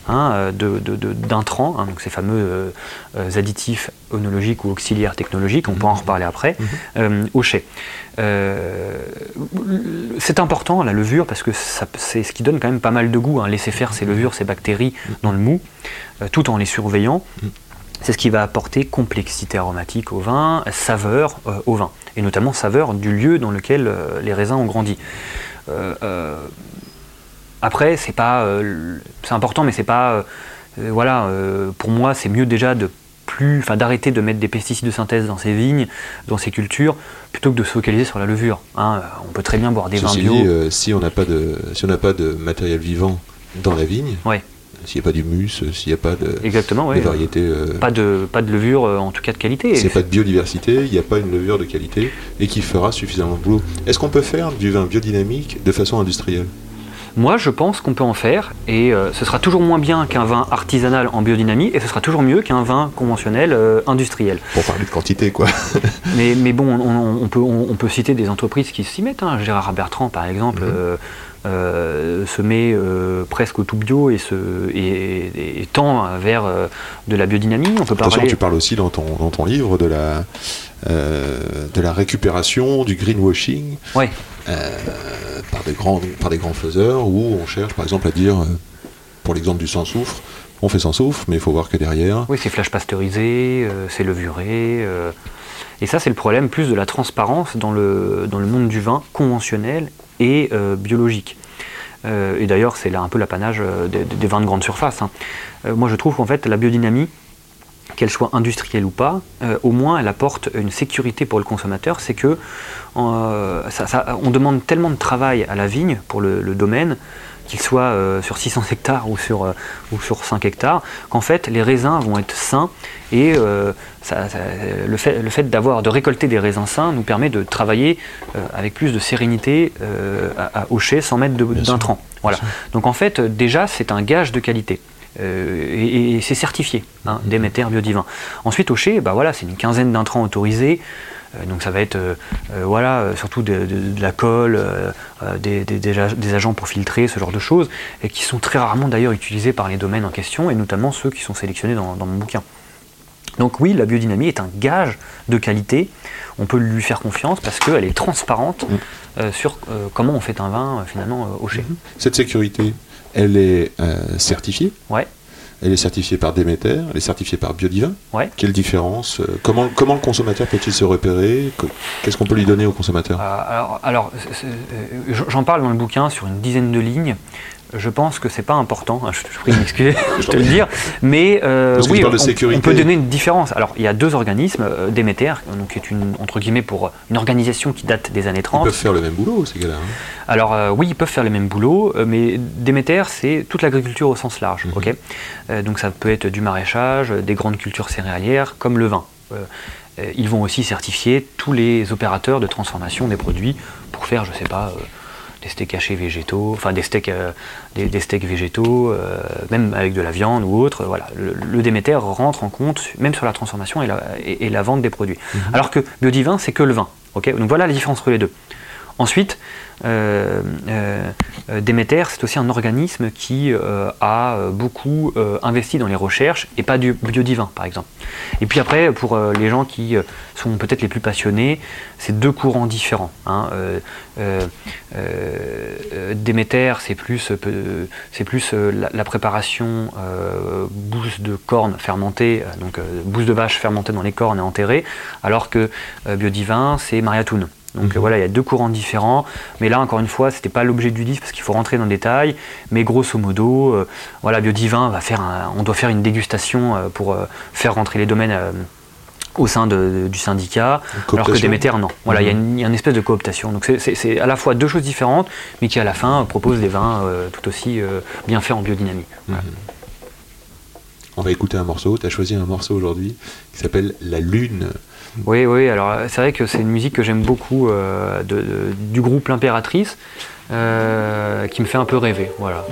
hein, d'intrants, hein, donc ces fameux euh, euh, additifs onologiques ou auxiliaires technologiques, on peut en reparler après, euh, au chai. Euh, c'est important la levure parce que c'est ce qui donne quand même pas mal de goût. hein, laisser faire ces levures, ces bactéries dans le mou, euh, tout en les surveillant. C'est ce qui va apporter complexité aromatique au vin, saveur euh, au vin, et notamment saveur du lieu dans lequel euh, les raisins ont grandi. Euh, après, c'est pas, c'est important, mais c'est pas, voilà, pour moi, c'est mieux déjà de plus, enfin, d'arrêter de mettre des pesticides de synthèse dans ces vignes, dans ces cultures, plutôt que de se focaliser sur la levure. hein. On peut très bien boire des Ceci vins bio. dit, si on n'a pas de si on n'a pas de matériel vivant dans la vigne, Ouais. S'il n'y a pas d'humus, s'il n'y a pas de Exactement, variétés, euh, Pas de, pas de levure, euh, en tout cas de qualité. s'il n'y a pas de biodiversité, il n'y a pas une levure de qualité et qui fera suffisamment de boulot. Est-ce qu'on peut faire du vin biodynamique de façon industrielle? Moi, je pense qu'on peut en faire, et euh, ce sera toujours moins bien qu'un vin artisanal en biodynamie, et ce sera toujours mieux qu'un vin conventionnel euh, industriel. Pour parler de quantité, quoi. Mais, mais bon, on, peut, on, on peut citer des entreprises qui s'y mettent. hein. Gérard Bertrand, par exemple, Mhm. euh, euh, se met euh, presque au tout bio et, se, et, et- et tend vers euh, de la biodynamie. On peut Attention, parler. tu parles aussi dans ton, dans ton livre de la, euh, de la récupération, du greenwashing Ouais. par, des grands, par des grands faiseurs où on cherche par exemple à dire, pour l'exemple du sans soufre, on fait sans soufre, mais il faut voir que derrière, Oui, c'est flash pasteurisé, c'est levuré. et ça, c'est le problème plus de la transparence dans le, dans le monde du vin conventionnel et euh, biologique. Euh, et d'ailleurs, c'est là un peu l'apanage euh, des, vins de grande surface. hein. Moi, je trouve qu'en fait, la biodynamie, qu'elle soit industrielle ou pas, au moins elle apporte une sécurité pour le consommateur, c'est que on demande tellement de travail à la vigne pour le domaine qu'il soit euh, sur 600 hectares ou sur, euh, ou sur 5 hectares, qu'en fait les raisins vont être sains et euh, ça- ça- le fait, le fait d'avoir de récolter des raisins sains nous permet de travailler avec plus de sérénité à, à- chai sans mettre d'intrants. Voilà. Donc en fait déjà c'est un gage de qualité. Euh, et, et c'est certifié, hein, Déméter Biodivin. Ensuite, au chai, bah voilà, c'est une quinzaine d'intrants autorisés. Euh, donc ça va être euh, euh, voilà, surtout de, de- de la colle, euh, des, des- des ag- des agents pour filtrer, ce genre de choses, et qui sont très rarement d'ailleurs utilisés par les domaines en question, et notamment ceux qui sont sélectionnés dans, dans mon bouquin. Donc oui, la biodynamie est un gage de qualité. On peut lui faire confiance parce qu'elle est transparente euh, sur comment on fait un vin finalement au chai. Cette sécurité, elle est euh, certifiée Ouais. Elle est certifiée par Déméter, elle est certifiée par Biodivin. Ouais. Quelle différence euh, comment, comment le consommateur peut-il se repérer? Que- Qu'est-ce qu'on peut lui donner au consommateur? Euh, alors, euh, j'en parle dans le bouquin sur une dizaine de lignes. Je pense que c'est pas important, hein, je te je prie de m'excuser de te le dire, mais euh, oui, on, on peut donner une différence. Alors, il y a deux organismes, euh, Déméter, donc qui est une entre guillemets pour une organisation qui date des années Ils 30. peuvent faire le même boulot, ces gars-là. hein. Alors euh, oui, ils peuvent faire le même boulot, euh, mais Déméter, c'est toute l'agriculture au sens large. Mhm. ok? Euh, donc ça peut être du maraîchage, euh, des grandes cultures céréalières, comme le vin. Euh, euh, ils vont aussi certifier tous les opérateurs de transformation des produits pour faire, je sais pas, euh, des steaks hachés végétaux, enfin des steaks, euh, des, des steaks végétaux, euh, même avec de la viande ou autre. Voilà, le, le Déméter rentre en compte même sur la transformation et la, et- et la vente des produits. Alors que Biodivin, c'est que le vin. ok? Donc voilà la différence entre les deux. Ensuite, euh, euh, Déméter, c'est aussi un organisme qui euh, a euh, beaucoup euh, investi dans les recherches et pas du biodivin, par exemple. Et puis après, pour euh, les gens qui sont peut-être les plus passionnés, c'est deux courants différents. hein. Déméter, c'est plus, c'est plus la, la préparation bouse de cornes fermentées, donc bouse de vache fermentée dans les cornes et enterrée, alors que biodivin, c'est Mariatoun. Donc euh, voilà, il y a deux courants différents. Mais là, encore une fois, c'était pas l'objet du livre parce qu'il faut rentrer dans le détail. Mais grosso modo, euh, voilà, Biodivin va faire, un- on doit faire une dégustation euh, pour euh, faire rentrer les domaines au sein de- de- du syndicat. Alors que. Déméter, non. Voilà, il y a une, il y a une espèce de cooptation. Donc c'est- à la fois deux choses différentes, mais qui à la fin proposent des vins tout aussi bien faits en biodynamie. Voilà. On va écouter un morceau. Tu as choisi un morceau aujourd'hui qui s'appelle La Lune. Oui, oui, alors euh, c'est vrai que c'est une musique que j'aime beaucoup euh, du groupe L'Impératrice, euh, qui me fait un peu rêver. Voilà.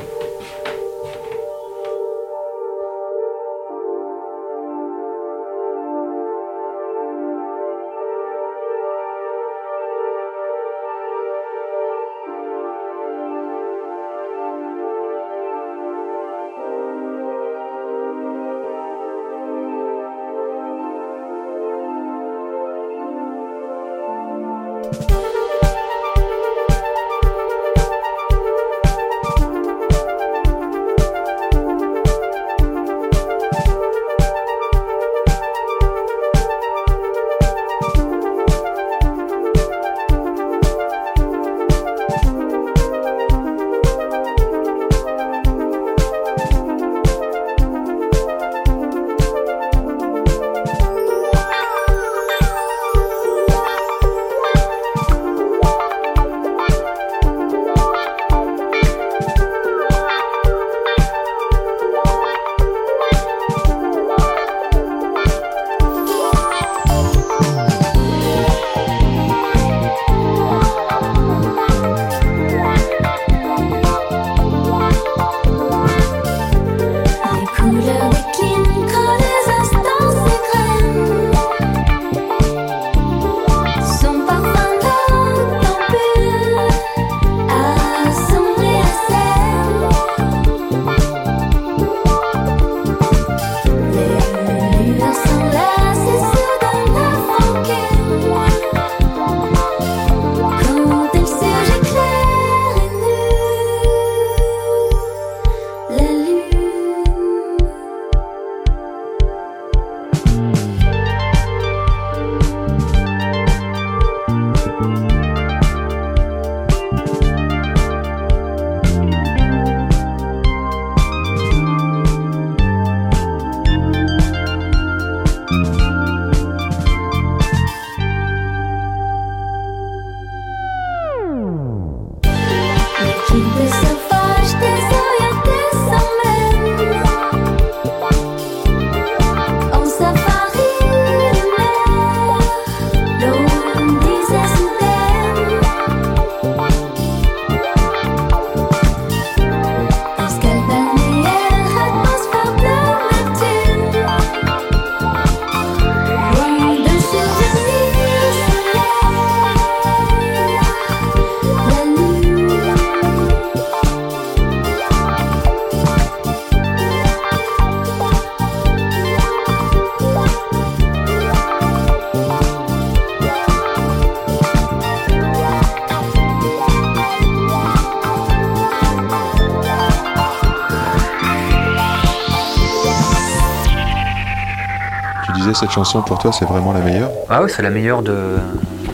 Cette chanson pour toi, c'est vraiment la meilleure? Ah ouais, c'est la meilleure de,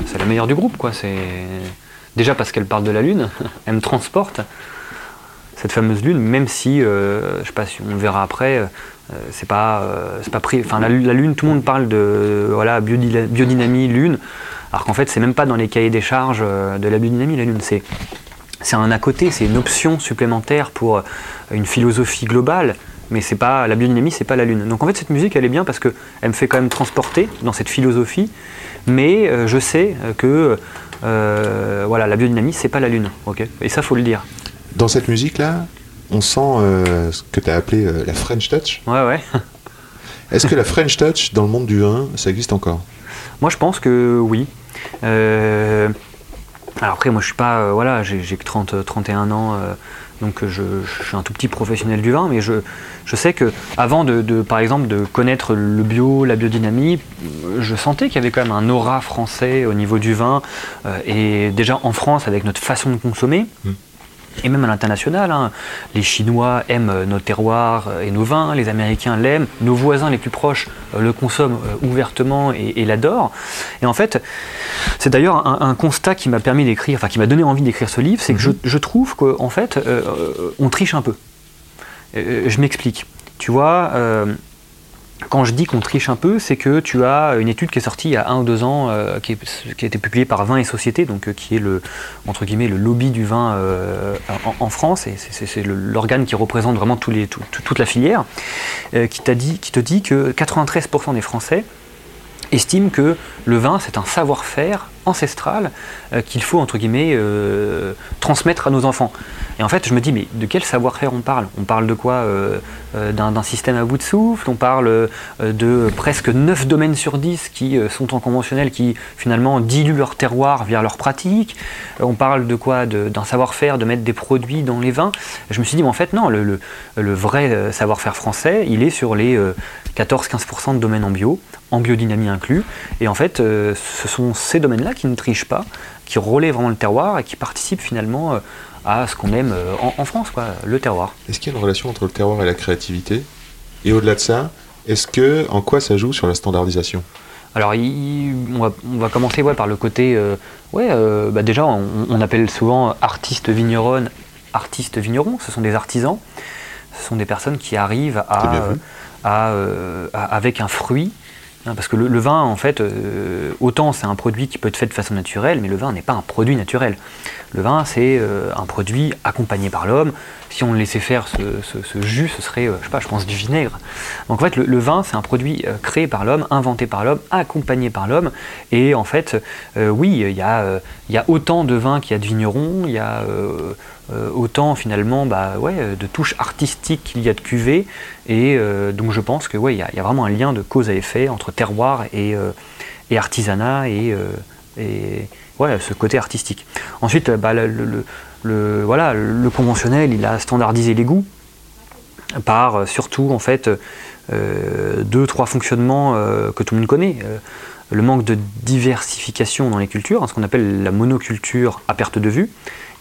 c'est la meilleure du groupe, quoi. C'est déjà parce qu'elle parle de la lune, elle me transporte cette fameuse lune, même si, euh, je sais pas si on le verra après, euh, c'est pas, euh, c'est pas pris. Enfin, la, lu- la lune, tout le monde parle de voilà biodynamie, lune, alors qu'en fait, c'est même pas dans les cahiers des charges euh, de la biodynamie, la lune. C'est c'est un à côté, c'est une option supplémentaire pour une philosophie globale, mais c'est pas la biodynamie, c'est pas la lune. Donc en fait, cette musique, elle est bien parce que elle me fait quand même transporter dans cette philosophie, mais euh, je sais que euh, voilà, la biodynamie, c'est pas la lune, ok? Et ça, faut le dire. Dans cette musique-là, on sent euh, ce que tu as appelé la French Touch? Ouais, ouais. Est-ce que la French Touch, dans le monde du vin, ça existe encore? Moi, je pense que oui. Alors après, moi, je suis pas, voilà, j'ai que 30, 31 ans, donc euh, je, suis un tout petit professionnel du vin, mais je, sais que avant de, par exemple, de connaître le bio, la biodynamie, je sentais qu'il y avait quand même un aura français au niveau du vin, euh, et déjà en France avec notre façon de consommer. Mm. Et même à l'international, hein. les Chinois aiment euh, nos terroirs euh, et nos vins, les Américains l'aiment, nos voisins les plus proches euh, le consomment ouvertement et, et l'adorent. Et en fait, c'est d'ailleurs un, un constat qui m'a permis d'écrire, enfin qui m'a donné envie d'écrire ce livre, c'est que je, je trouve qu'en fait, euh, on triche un peu. Euh, je m'explique. Tu vois, euh, quand je dis qu'on triche un peu, c'est que tu as une étude qui est sortie il y a un ou deux ans, euh, qui, a été publiée par Vin et Société, donc euh, qui est le entre lobby du vin euh, en, France, et c'est- l'organe qui représente vraiment toute la filière, qui, qui te dit que 93% des Français estiment que le vin c'est un savoir-faire ancestral euh, qu'il faut entre guillemets euh, transmettre à nos enfants. Et en fait, je me dis, mais de quel savoir-faire on parle? On parle de quoi euh, D'un système à bout de souffle? On parle de presque 9 domaines sur 10 qui sont en conventionnel, qui finalement diluent leur terroir via leurs pratiques? On parle de quoi? D'un savoir-faire, de mettre des produits dans les vins? Je me suis dit, mais en fait, non, le, le- vrai savoir-faire français, il est sur les euh, 14-15% de domaines en bio, en biodynamie inclus. Et en fait, ce sont ces domaines-là qui ne trichent pas, qui relaient vraiment le terroir et qui participent finalement euh, à ce qu'on aime euh, en, en France, quoi, le terroir. Est-ce qu'il y a une relation entre le terroir et la créativité? Et au-delà de ça, est-ce que en quoi ça joue sur la standardisation? Alors, il- on, va, on va commencer ouais, par le côté. euh, ouais, euh, bah déjà, on, on appelle souvent artistes vigneronnes, artistes vignerons. Ce sont des artisans. Ce sont des personnes qui arrivent euh, à- avec un fruit. Hein, parce que le, vin, en fait, euh, autant c'est un produit qui peut être fait de façon naturelle, mais le vin n'est pas un produit naturel. Le vin, c'est euh, un produit accompagné par l'homme. Si on laissait faire ce, jus, ce serait, euh, je sais pas, je pense du vinaigre. Donc en fait, le, le vin, c'est un produit euh, créé par l'homme, inventé par l'homme, accompagné par l'homme. Et en fait, oui, il y, a, autant de vins qu'il y a de vignerons, il y a autant finalement bah, de touches artistiques qu'il y a de cuvées. Et donc je pense que y, a- vraiment un lien de cause à effet entre terroir et, artisanat et ouais, ce côté artistique. Ensuite, euh, bah, le, voilà, le conventionnel, il a standardisé les goûts par euh, surtout en fait euh, deux trois fonctionnements que tout le monde connaît. Le manque de diversification dans les cultures, ce qu'on appelle la monoculture à perte de vue.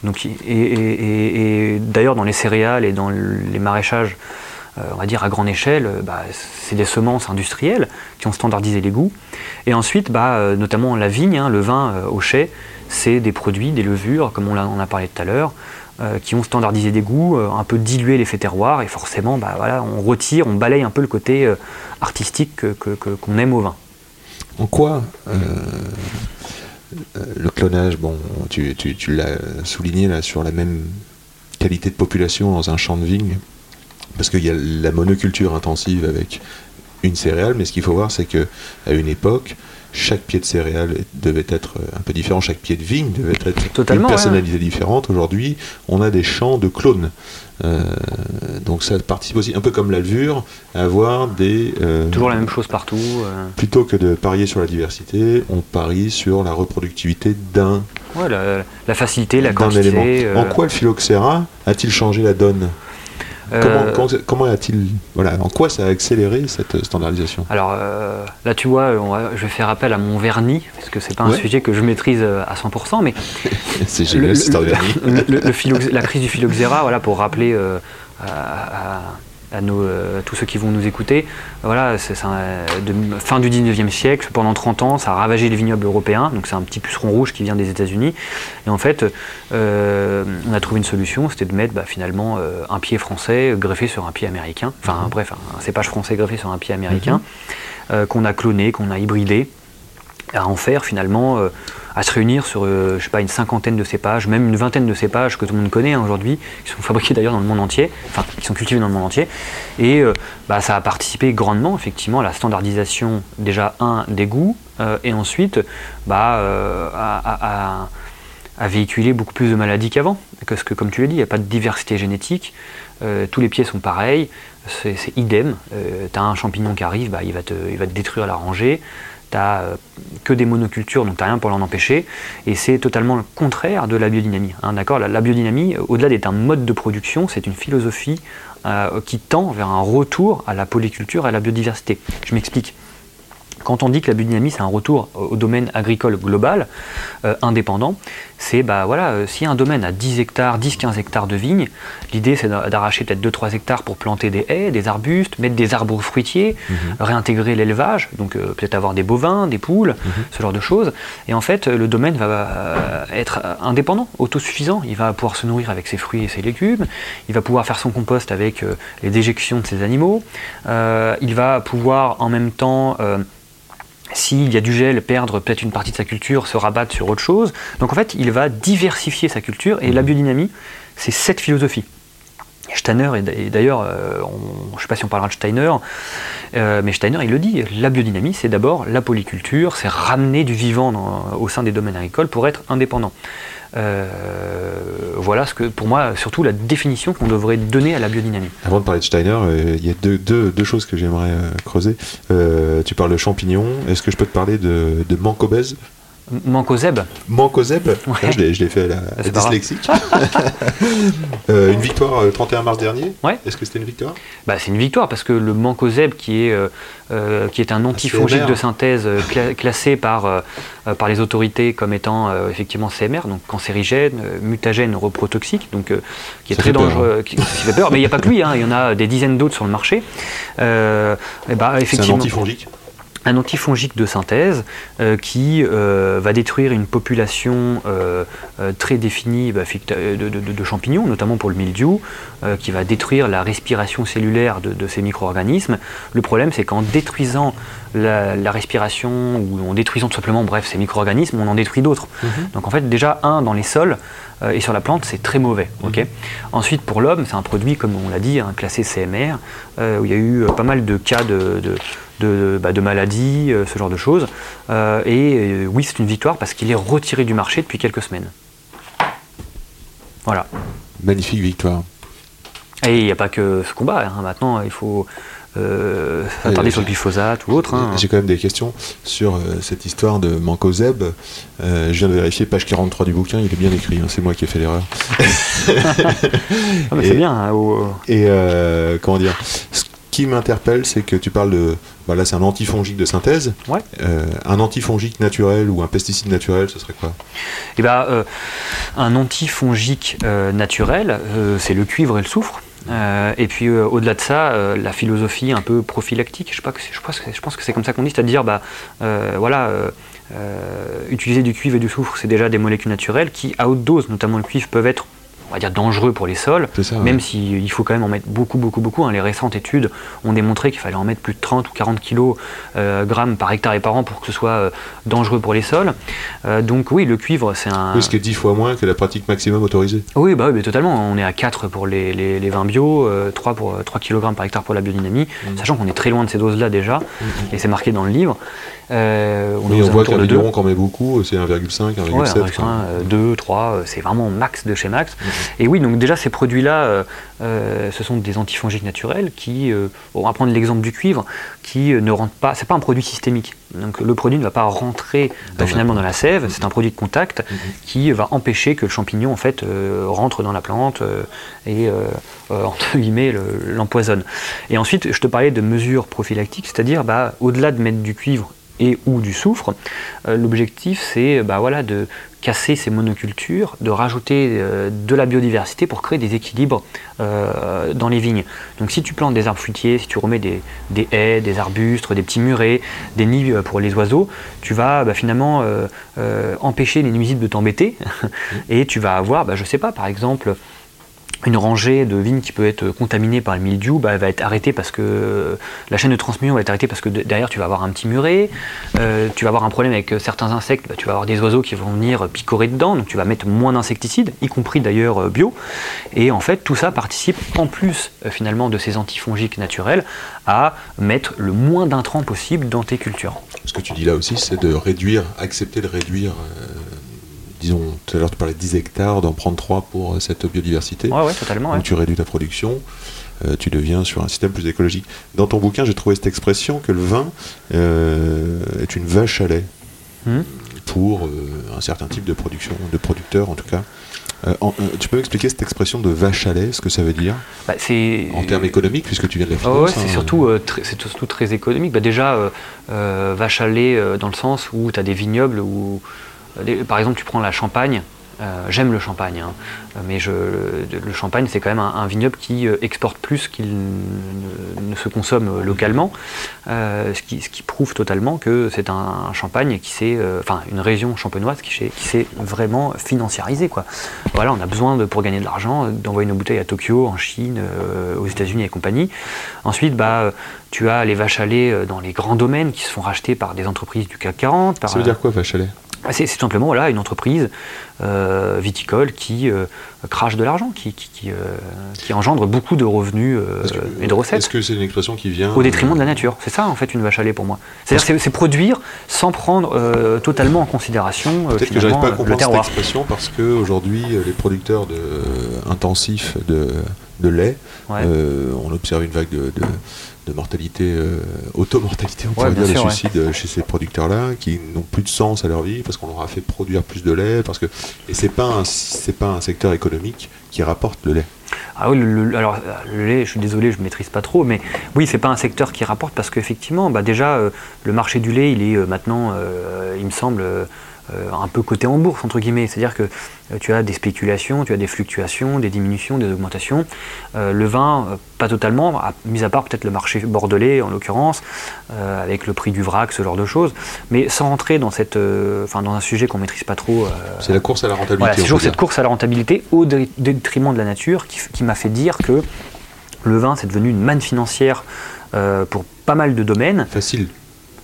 Donc, et d'ailleurs dans les céréales et dans les maraîchages, on va dire à grande échelle, euh, bah, c'est des semences industrielles qui ont standardisé les goûts. Et ensuite, bah, euh, notamment la vigne, hein, le vin euh, au chai, c'est des produits, des levures, comme on l'a- on a parlé tout à l'heure, euh, qui ont standardisé des goûts, euh, un peu dilué l'effet terroir, et forcément, bah, voilà, on retire, on balaye un peu le côté euh, artistique que- que- qu'on aime au vin. En quoi euh, euh, le clonage, bon, tu, tu- tu l'as souligné là sur la même qualité de population dans un champ de vigne, parce qu'il y a la monoculture intensive avec une céréale, mais ce qu'il faut voir, c'est que à une époque, chaque pied de céréale devait être euh, un peu différent, chaque pied de vigne devait être Totalement, une ouais. personnalité différente. Aujourd'hui, on a des champs de clones. Euh, donc ça participe aussi, un peu comme la levure, à avoir des... euh, Toujours la même chose partout. euh. Plutôt que de parier sur la diversité, on parie sur la reproductivité d'un Ouais, la, la facilité, la quantité. élément. En quoi le phylloxéra a-t-il changé la donne? Euh, Comment, comment- comment a-t-il voilà, en quoi ça a accéléré cette standardisation? Alors euh, là, tu vois, on va- je vais faire appel à mon vernis, parce que c'est pas un sujet que je maîtrise euh, à 100%, mais C'est génial le- le- le- la crise du phylloxéra, voilà, pour rappeler à, à- à, nos, euh, à tous ceux qui vont nous écouter. Voilà, c'est fin du 19e siècle, pendant 30 ans, ça a ravagé les vignobles européens. Donc c'est un petit puceron rouge qui vient des États-Unis. Et en fait, euh, on a trouvé une solution, c'était de mettre bah, finalement euh, un pied français greffé sur un pied américain. Enfin, bref, un cépage français greffé sur un pied américain, euh, qu'on a cloné, qu'on a hybridé à en faire finalement, euh, à se réunir sur, euh, je sais pas, une cinquantaine de cépages, même une vingtaine de cépages que tout le monde connaît hein, aujourd'hui, qui sont fabriqués d'ailleurs dans le monde entier, enfin qui sont cultivés dans le monde entier. Et euh, bah, ça a participé grandement effectivement à la standardisation déjà un des goûts et ensuite bah, à, véhiculer beaucoup plus de maladies qu'avant. Parce que comme tu l'as dit, il n'y a pas de diversité génétique, tous les pieds sont pareils, c'est c'est idem. tu as un champignon qui arrive, bah, il, va te, il va te détruire la rangée. Tu n'as que des monocultures, donc tu n'as rien pour l'en empêcher. Et c'est totalement le contraire de la biodynamie. hein, d'accord? La, la biodynamie, euh, au-delà d'être un mode de production, c'est une philosophie euh, qui tend vers un retour à la polyculture et à la biodiversité. Je m'explique. Quand on dit que la biodynamie c'est un retour au domaine agricole global, euh, indépendant, c'est bah voilà, euh, si un domaine a 10 hectares, 10-15 hectares de vignes, l'idée c'est d'a- d'arracher peut-être 2-3 hectares pour planter des haies, des arbustes, mettre des arbres fruitiers, réintégrer l'élevage, donc euh, peut-être avoir des bovins, des poules, ce genre de choses. Et en fait, le domaine va être indépendant, autosuffisant. Il va pouvoir se nourrir avec ses fruits et ses légumes. Il va pouvoir faire son compost avec les déjections de ses animaux. Il va pouvoir en même temps s'il y a du gel, perdre peut-être une partie de sa culture, se rabattre sur autre chose. Donc en fait, il va diversifier sa culture et la biodynamie, c'est cette philosophie. Steiner, et d'ailleurs, euh, je ne sais pas si on parlera de Steiner, euh, mais Steiner, il le dit, la biodynamie, c'est d'abord la polyculture, c'est ramener du vivant dans- au sein des domaines agricoles pour être indépendant. Euh, voilà ce que, pour moi, surtout la définition qu'on devrait donner à la biodynamie. Avant de parler de Steiner, euh, il y a deux, choses que j'aimerais euh, creuser. Tu parles de champignons. Est-ce que je peux te parler de, de mancobèse Mancozeb Ouais. Ah, Je l'ai fait à la, dyslexique. Euh, une victoire euh, 31 mars dernier. Ouais. Est-ce que c'était une victoire? Bah, c'est une victoire parce que le mancozeb, qui est, euh, qui est un antifongique de synthèse euh, cla- classé par, euh, par les autorités comme étant effectivement CMR, donc cancérigène, mutagène, reprotoxique, donc qui est Ça très peur, dangereux, qui, qui fait peur. Mais il n'y a pas que lui, hein, il y en a des dizaines d'autres sur le marché. Et bah, C'est un effectivement, antifongique. Un antifongique de synthèse euh, qui euh, va détruire une population euh, très définie bah, de, de- de champignons, notamment pour le mildiou, qui va détruire la respiration cellulaire de, de ces micro-organismes. Le problème, c'est qu'en détruisant la, la respiration ou en détruisant tout simplement, bref, ces micro-organismes, on en détruit d'autres. Donc en fait, déjà, un, dans les sols et sur la plante, c'est très mauvais. ok Ensuite, pour l'homme, c'est un produit, comme on l'a dit, hein, classé CMR, où il y a eu pas mal de cas de, de, bah, de maladies, euh, ce genre de choses. Euh, et euh, oui, c'est une victoire parce qu'il est retiré du marché depuis quelques semaines. Voilà. Magnifique victoire. Et il n'y a pas que ce combat. hein. Maintenant, il faut euh, sur le glyphosate ou autre. hein. J'ai quand même des questions sur euh, cette histoire de Mancozeb. Euh, je viens de vérifier, page 43 du bouquin, il est bien écrit, hein, c'est moi qui ai fait l'erreur. Ah, c'est bien. hein, au- Et comment dire? Qui m'interpelle, c'est que tu parles de. bah là, c'est un antifongique de synthèse. Ouais. Euh, un antifongique naturel ou un pesticide naturel, ce serait quoi? Eh ben, euh, un antifongique euh, naturel, c'est le cuivre et le soufre. Et puis au-delà de ça, la philosophie un peu prophylactique, je, sais pas que c'est- je pense que, je pense que c'est comme ça qu'on dit, c'est-à-dire, bah, voilà, utiliser du cuivre et du soufre, c'est déjà des molécules naturelles qui, à haute dose, notamment le cuivre, peuvent être, on va dire, dangereux pour les sols. Ouais. Même s'il faut quand même en mettre beaucoup, beaucoup, beaucoup. hein. Les récentes études ont démontré qu'il fallait en mettre plus de 30 ou 40 kg grammes par hectare et par an pour que ce soit euh, dangereux pour les sols. Euh, donc oui, le cuivre, c'est un... Oui, ce qui est 10 fois moins que la pratique maximum autorisée. Oui, bah oui, mais totalement. On est à 4 pour les, les, les vins bio, euh, 3, pour, 3 kg par hectare pour la biodynamie, Mm. sachant qu'on est très loin de ces doses-là déjà, et c'est marqué dans le livre. Euh, on Oui, voit qu'un de 2. biberon qu'on met beaucoup, c'est 1,5, 1,7. Ouais, un quoi. 2, 3, c'est vraiment max de chez max. Mhm. Et oui, donc déjà ces produits-là, euh, euh, ce sont des antifongiques naturels qui, euh, on va prendre l'exemple du cuivre, qui euh, ne rentrent pas, c'est pas un produit systémique. Donc le produit ne va pas rentrer la finalement dans la sève, c'est un produit de contact Mhm. qui va empêcher que le champignon en fait rentre dans la plante et entre guillemets le- l'empoisonne. Et ensuite, je te parlais de mesures prophylactiques, c'est-à-dire bah, au-delà de mettre du cuivre et ou du soufre. Euh, L'objectif, c'est bah, de casser ces monocultures, de rajouter euh, de la biodiversité pour créer des équilibres euh, dans les vignes. Donc si tu plantes des arbres fruitiers, si tu remets des, haies, des arbustes, des petits murets, des nids pour les oiseaux, tu vas bah, finalement empêcher les nuisibles de t'embêter et tu vas avoir, bah, je sais pas, par exemple, une rangée de vignes qui peut être contaminée par le mildiou, bah, va être arrêtée parce que la chaîne de transmission va être arrêtée parce que de- derrière tu vas avoir un petit muret, euh, tu vas avoir un problème avec euh, certains insectes, bah, tu vas avoir des oiseaux qui vont venir picorer dedans, donc tu vas mettre moins d'insecticides, y compris d'ailleurs euh, bio, et en fait tout ça participe en plus euh, finalement de ces antifongiques naturels à mettre le moins d'intrants possible dans tes cultures. Ce que tu dis là aussi, c'est de réduire, accepter de réduire, euh, disons, tout à l'heure tu parlais de 10 hectares, d'en prendre 3 pour euh, cette biodiversité. Ouais, ouais, totalement. ouais. Donc tu réduis ta production, euh, tu deviens sur un système plus écologique. Dans ton bouquin, j'ai trouvé cette expression que le vin euh, est une vache à lait Mhm. pour euh, un certain type de production, de producteurs en tout cas. En- tu peux m'expliquer cette expression de vache à lait, ce que ça veut dire? Bah, en termes économiques, puisque tu viens de la Ah finance ouais, c'est hein, surtout, très- c'est surtout très économique. Bah déjà, vache à lait dans le sens où tu as des vignobles où, euh, par exemple, tu prends la Champagne. euh, J'aime le champagne, hein, mais je, le champagne c'est quand même un, un vignoble qui euh, exporte plus qu'il ne, ne se consomme localement, ce, qui, ce qui prouve totalement que c'est un, un champagne qui s'est, enfin une région champenoise qui s'est, qui s'est vraiment financiarisée quoi. Voilà, on a besoin de, pour gagner de l'argent d'envoyer nos bouteilles à Tokyo, en Chine, aux États-Unis et compagnie. Ensuite, bah, tu as les vaches à lait dans les grands domaines qui se font racheter par des entreprises du CAC 40. Par, Ça veut dire quoi, vache à lait? C'est c'est tout simplement voilà, une entreprise euh, viticole qui euh, crache de l'argent, qui, qui, qui, euh, qui engendre beaucoup de revenus que- et de recettes Est-ce que c'est une expression qui vient au détriment de la nature. C'est ça en fait une vache à lait pour moi. C'est-à-dire c'est- c'est produire sans prendre totalement en considération Peut-être que j'arrive pas à comprendre cette expression parce qu'aujourd'hui, les producteurs de, intensifs de, de lait Ouais. on observe une vague de, de- de mortalité, euh, auto-mortalité, on pourrait dire, sûr, de suicide euh, chez ces producteurs-là, qui n'ont plus de sens à leur vie parce qu'on leur a fait produire plus de lait, parce que et c'est pas un, c'est pas un secteur économique qui rapporte le lait. Ah oui, le, le- alors le lait, je suis désolé, je ne maîtrise pas trop, mais oui, c'est pas un secteur qui rapporte parce qu'effectivement, bah, déjà, euh, le marché du lait, il est euh, maintenant, il me semble, un peu coté en bourse, entre guillemets. C'est-à-dire que euh, tu as des spéculations, tu as des fluctuations, des diminutions, des augmentations. Euh, le vin, euh, pas totalement, mis à part peut-être le marché bordelais, en l'occurrence, euh, avec le prix du vrac, ce genre de choses. Mais sans rentrer dans, cette, euh, enfin, dans un sujet qu'on maîtrise pas trop. euh, C'est la course à la rentabilité. voilà, c'est toujours cette course à la rentabilité au dé- détriment de la nature qui, qui m'a fait dire que le vin, c'est devenu une manne financière euh, pour pas mal de domaines. Facile.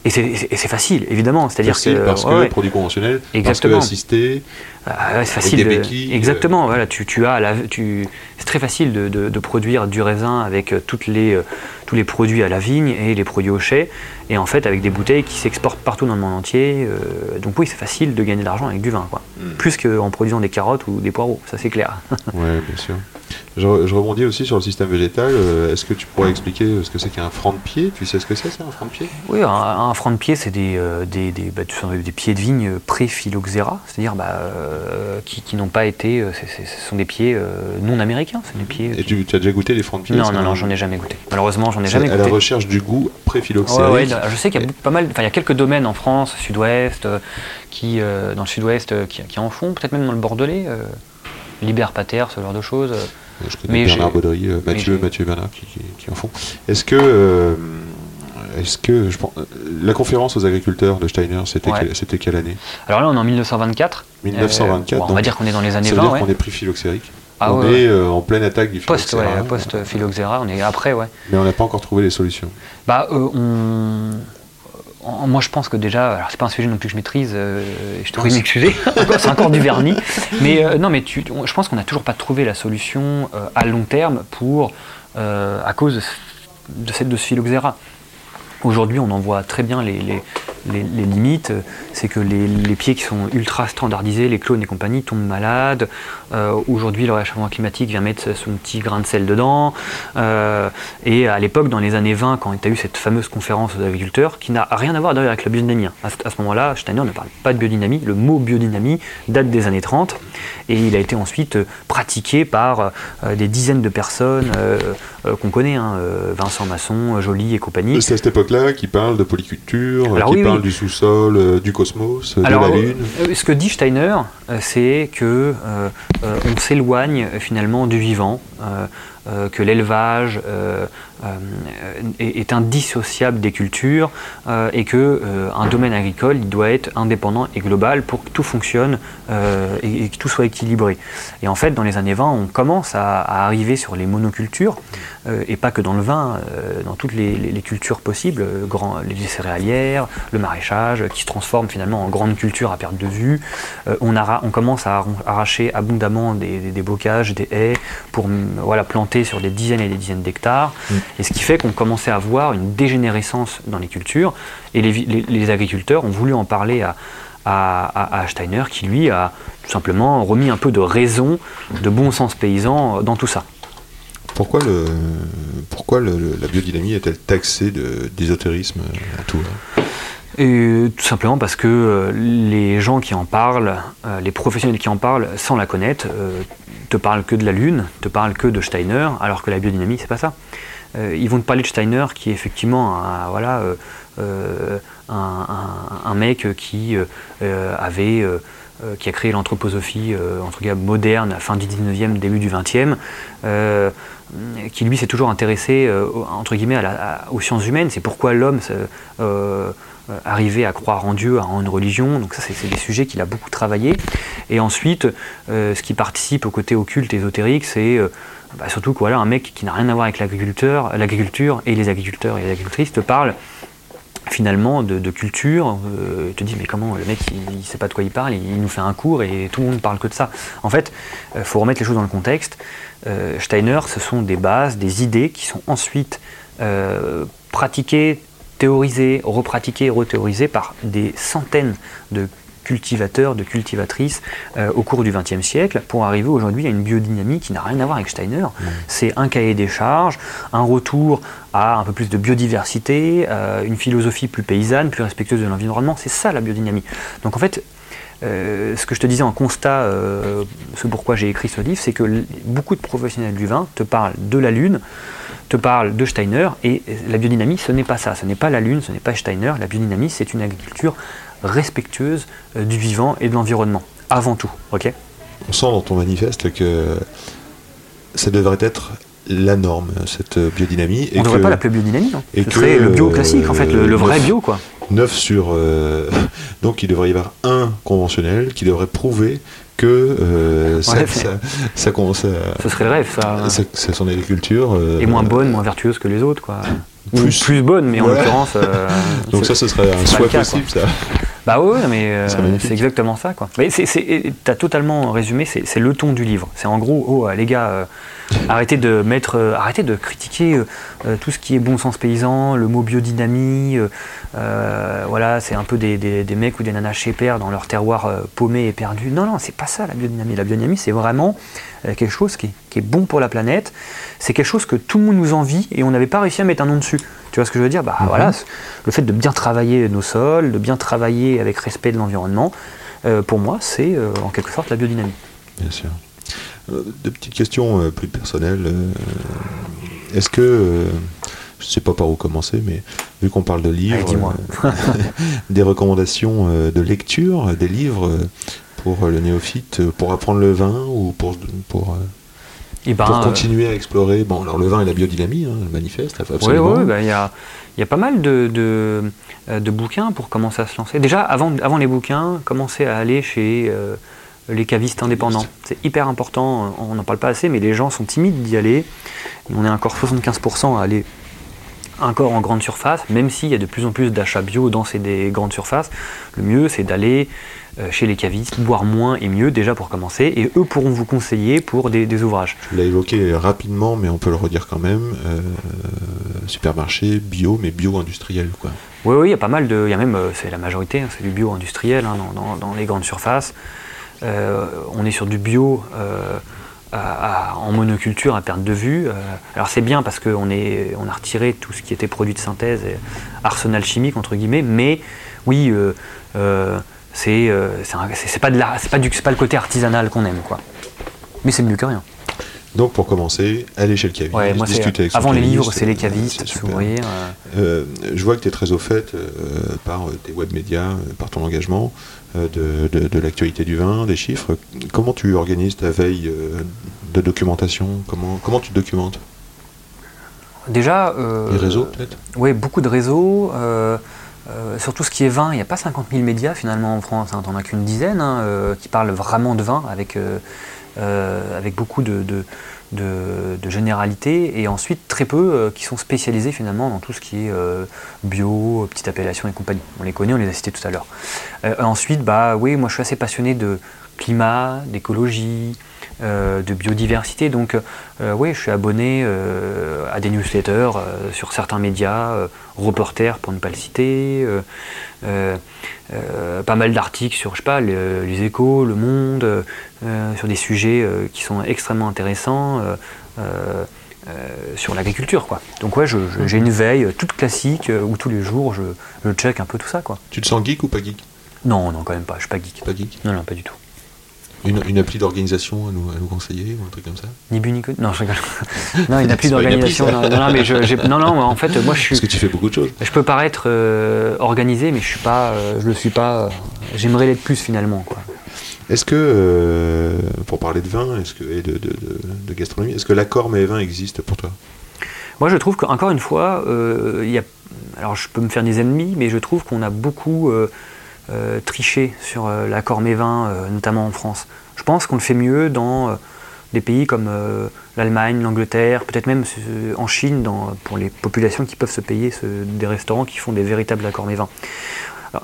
Et c'est- facile, évidemment. C'est-à-dire que. Parce que ouais. produit conventionnel, Exactement. parce que assisté. Ah c'est Avec facile. des de- béquilles, euh. exactement. Voilà, tu, tu as la, tu, c'est très facile de, de- de produire du raisin avec euh, toutes les, euh, tous les produits à la vigne et les produits au chai, et en fait avec des bouteilles qui s'exportent partout dans le monde entier. euh, donc oui, c'est facile de gagner de l'argent avec du vin, quoi. Mm. Plus qu'en produisant des carottes ou des poireaux, ça c'est clair. Ouais, bien sûr. Je, re- je rebondis aussi sur le système végétal. Euh, Est-ce que tu pourrais expliquer ce que c'est qu'un franc de pied? Tu sais ce que c'est, c'est un franc de pied? Oui, un, un franc de pied, c'est des, euh, des, des, bah, des pieds de vigne pré-phylloxéra, c'est-à-dire bah, euh, qui, qui n'ont pas été. ce sont des pieds euh, non américains, des pieds. Et tu, tu as déjà goûté les francs de pied? Non, non, non, j'en ai jamais goûté. Malheureusement, j'en ai jamais à la goûté. recherche du goût pré-phylloxérique. Ouais, ouais, là, je sais qu'il y a pas mal, enfin il y a quelques domaines en France, sud-ouest, qui dans le sud-ouest qui, qui en font, peut-être même dans le Bordelais, euh, Liber Pater, ce genre de choses. euh. Je connais Mais Bernard Baudry, euh, Mathieu, Mathieu et Bernard qui, qui- qui en font. Est-ce que, euh, est-ce que je pense, la conférence aux agriculteurs de Steiner, c'était Ouais. quelle, année? Alors là, on est en 1924. 1924. Euh, bon, on va dire qu'on est dans les années ça veut 20, dire ouais. qu'on est pris phylloxérique. Ah on ouais, est euh, en pleine attaque du Post, phylloxéra, post phylloxéra, on est après, ouais. mais on n'a pas encore trouvé les solutions. Bah, on... Moi, je pense que déjà, alors c'est pas un sujet non plus que je maîtrise, euh, je te prie de m'excuser, c'est encore du vernis. Mais euh, non, mais tu, je pense qu'on n'a toujours pas trouvé la solution euh, à long terme pour, à cause de, ce- de cette de ce phylloxéra. Aujourd'hui, on en voit très bien les, les- les- les limites. C'est que les pieds qui sont ultra standardisés, les clones et compagnie, tombent malades. Euh, Aujourd'hui, le réchauffement climatique vient mettre son petit grain de sel dedans. Euh, et à l'époque, dans les années 20, quand tu as eu cette fameuse conférence aux agriculteurs, qui n'a rien à voir d'ailleurs avec la biodynamie. hein. À, ce- moment-là, Steiner ne parle pas de biodynamie. Le mot biodynamie date des années 30 et il a été ensuite euh, pratiqué par des dizaines de personnes qu'on connaît, hein, Vincent Masson, Joly et compagnie. C'est à cette époque-là qui parle de polyculture, Alors qui oui, parle du sous-sol, du cosmos, Alors, de la Lune. ce que dit Steiner, c'est que on s'éloigne euh, finalement du vivant, euh, euh, que l'élevage euh, euh, est, est indissociable des cultures euh, et que euh, un domaine agricole il doit être indépendant et global pour que tout fonctionne euh, et, que tout soit équilibré. Et en fait, dans les années 20, on commence à, arriver sur les monocultures euh, et pas que dans le vin, euh, dans toutes les, cultures possibles, euh, les céréalières, le maraîchage, euh, qui se transforment finalement en grande culture à perte de vue. Euh, on, arra- on commence à arracher abondamment des, des- des bocages, des haies, pour mm, voilà, planter sur des dizaines et des dizaines d'hectares. Et ce qui fait qu'on commençait à voir une dégénérescence dans les cultures. Et les, vi- les- les agriculteurs ont voulu en parler à, à- à- Steiner, qui lui a tout simplement remis un peu de raison, de bon sens paysan euh, dans tout ça. Pourquoi, le, pourquoi le- la biodynamie est-elle taxée de- d'ésotérisme à tout Et tout simplement parce que euh, les gens qui en parlent, euh, les professionnels qui en parlent sans la connaître, euh, te parlent que de la Lune, te parlent que de Steiner, alors que la biodynamie, c'est pas ça. Euh, ils vont te parler de Steiner qui est effectivement un, voilà, euh, euh, un, mec qui euh, euh, avait. euh, euh, qui a créé l'anthroposophie euh, entre guillemets moderne, à fin du 19e, début du 20e, euh, qui lui s'est toujours intéressé euh, aux sciences humaines. C'est pourquoi l'homme euh, euh, arriver à croire en Dieu, en une religion. Donc ça, c'est des sujets qu'il a beaucoup travaillé. Et ensuite, euh, ce qui participe au côté occulte, ésotérique, c'est euh, bah, surtout que voilà, un mec qui n'a rien à voir avec l'agriculteur, l'agriculture et les agriculteurs et les agricultrices te parle finalement de, culture, euh, te dit mais comment le mec il, il sait pas de quoi il parle, il, nous fait un cours et tout le monde parle que de ça. En fait, il faut remettre les choses dans le contexte. Euh, Steiner, ce sont des bases, des idées qui sont ensuite euh, pratiquées, théorisées, repratiquées, rethéorisées par des centaines de cultivateurs, de cultivatrices euh, au cours du XXe siècle pour arriver aujourd'hui à une biodynamie qui n'a rien à voir avec Steiner. C'est un cahier des charges, un retour à un peu plus de biodiversité, euh, une philosophie plus paysanne, plus respectueuse de l'environnement. C'est ça la biodynamie. Donc en fait, euh, ce que je te disais en constat, euh, ce pourquoi j'ai écrit ce livre, c'est que beaucoup de professionnels du vin te parlent de la Lune, te parlent de Steiner, et la biodynamie, ce n'est pas ça. Ce n'est pas la Lune, ce n'est pas Steiner. La biodynamie, c'est une agriculture respectueuse euh, du vivant et de l'environnement, avant tout. ok? On sent dans ton manifeste que ça devrait être la norme, cette biodynamie. On ne devrait pas l'appeler biodynamie, non et Ce que, serait le bio euh, classique, en fait, le, le vrai bio, quoi. 9 sur. euh, donc il devrait y avoir un conventionnel qui devrait prouver que euh, ça, Ouais, ça, ça, Ce serait le rêve, ça. ça- son agriculture. Et moins bonne, moins vertueuse que les autres, quoi. Ou Plus- bonne, mais en l'occurrence. Donc c'est- ça, ce serait un c'est souhait possible, ça. Bah ouais, mais euh, C'est exactement ça, quoi. Mais t'as totalement résumé, c'est, le ton du livre. C'est en gros, oh les gars, euh, arrêtez de mettre, euh, arrêtez de critiquer tout ce qui est bon sens paysan, le mot biodynamie. voilà, c'est un peu des, des- des mecs ou des nanas chez père dans leur terroir paumé et perdu. Non, non, c'est pas ça la biodynamie. La biodynamie, c'est vraiment quelque chose qui est, qui est bon pour la planète. C'est quelque chose que tout le monde nous envie et on n'avait pas réussi à mettre un nom dessus. Tu vois ce que je veux dire? Bah voilà, c- le fait de bien travailler nos sols, de bien travailler avec respect de l'environnement, euh, pour moi, c'est euh, en quelque sorte la biodynamie. Bien sûr. Euh, Deux petites questions euh, plus personnelles. Est-ce que, je ne sais pas par où commencer, mais vu qu'on parle de livres, Allez, des recommandations de lecture, des livres pour le néophyte, pour apprendre le vin ou pour, pour, Et ben, pour euh, continuer à explorer Bon, alors le vin et la biodynamie, hein, manifeste, Oui, absolument. oui, bah, il y, a, y a pas mal de, de, euh, de bouquins pour commencer à se lancer. Déjà, avant, avant les bouquins, commencer à aller chez euh, les cavistes indépendants. C'est hyper important, on n'en parle pas assez, mais les gens sont timides d'y aller. On est encore 75% à aller encore en grande surface, même s'il y a de plus en plus d'achats bio dans ces des grandes surfaces. Le mieux, c'est d'aller chez les cavistes, boire moins et mieux déjà pour commencer, et eux pourront vous conseiller pour des, des ouvrages. Tu l'as évoqué rapidement, mais on peut le redire quand même. euh, supermarché bio, mais bio industriel, quoi. Oui, oui, il y a pas mal de. Il y a même, euh, c'est la majorité, hein, c'est du bio industriel hein, dans, dans- dans les grandes surfaces. Euh, on est sur du bio euh, à- à- en monoculture à perte de vue. Euh, alors c'est bien parce qu'on on a retiré tout ce qui était produit de synthèse, et arsenal chimique entre guillemets. Mais oui, euh, euh, c'est, euh, c'est, c'est- pas de la, c'est pas du, c'est pas le côté artisanal qu'on aime, quoi. Mais c'est mieux que rien. Donc pour commencer, aller chez le caviste, Ouais, moi, c'est- discuter avec son avant les livres, c'est les cavistes, c'est faut super. ouvrir. euh, Euh, je vois que tu es très au fait euh, par tes web médias, par ton engagement euh, de, de- de l'actualité du vin, des chiffres. Comment tu organises ta veille de documentation? Comment, comment tu documentes? Déjà. Les réseaux peut-être? Oui, beaucoup de réseaux. Euh, sur tout ce qui est vin, il n'y a pas 50 000 médias finalement en France. Hein, T'en as qu'une dizaine hein, euh, qui parlent vraiment de vin avec, euh, beaucoup de, de, de- de généralité. Et ensuite, très peu qui sont spécialisés finalement dans tout ce qui est bio, petite appellation et compagnie. On les connaît, on les a cités tout à l'heure. Ensuite, bah oui, moi je suis assez passionné de climat, d'écologie, euh, de biodiversité. Donc, euh, oui, je suis abonné euh, à des newsletters sur certains médias, euh, Reporter pour ne pas le citer, pas mal d'articles sur, je sais pas, le- les échos, le monde, sur des sujets qui sont extrêmement intéressants. euh, sur l'agriculture quoi. Donc ouais, je- je- j'ai une veille toute classique euh, où tous les jours je, je check un peu tout ça quoi. Tu te sens geek ou pas geek? Non, non quand même pas, je suis pas geek. Pas geek? Non, non, pas du tout. Une, une appli d'organisation à nous, à nous conseiller ou un truc comme ça Ni bu ni connu. Non, je rigole. non, une appli d'organisation. Non, non, mais je, non, non, en fait, moi, je suis. Parce que tu fais beaucoup de choses. Je peux paraître euh, organisé, mais je suis pas. euh, je le suis pas. euh, J'aimerais l'être plus finalement, quoi. Est-ce que, euh, pour parler de vin est-ce que, et de, de- de- de gastronomie, est-ce que l'accord mais vin existe pour toi? Moi, je trouve qu'encore une fois, il y a. Alors, je peux me faire des ennemis, mais je trouve qu'on a beaucoup euh, euh, triché sur euh, l'accord Mévin, euh, notamment en France. Je pense qu'on le fait mieux dans des pays comme l'Allemagne, l'Angleterre, peut-être même en Chine, pour les populations qui peuvent se payer des restaurants qui font des véritables accords Mévin.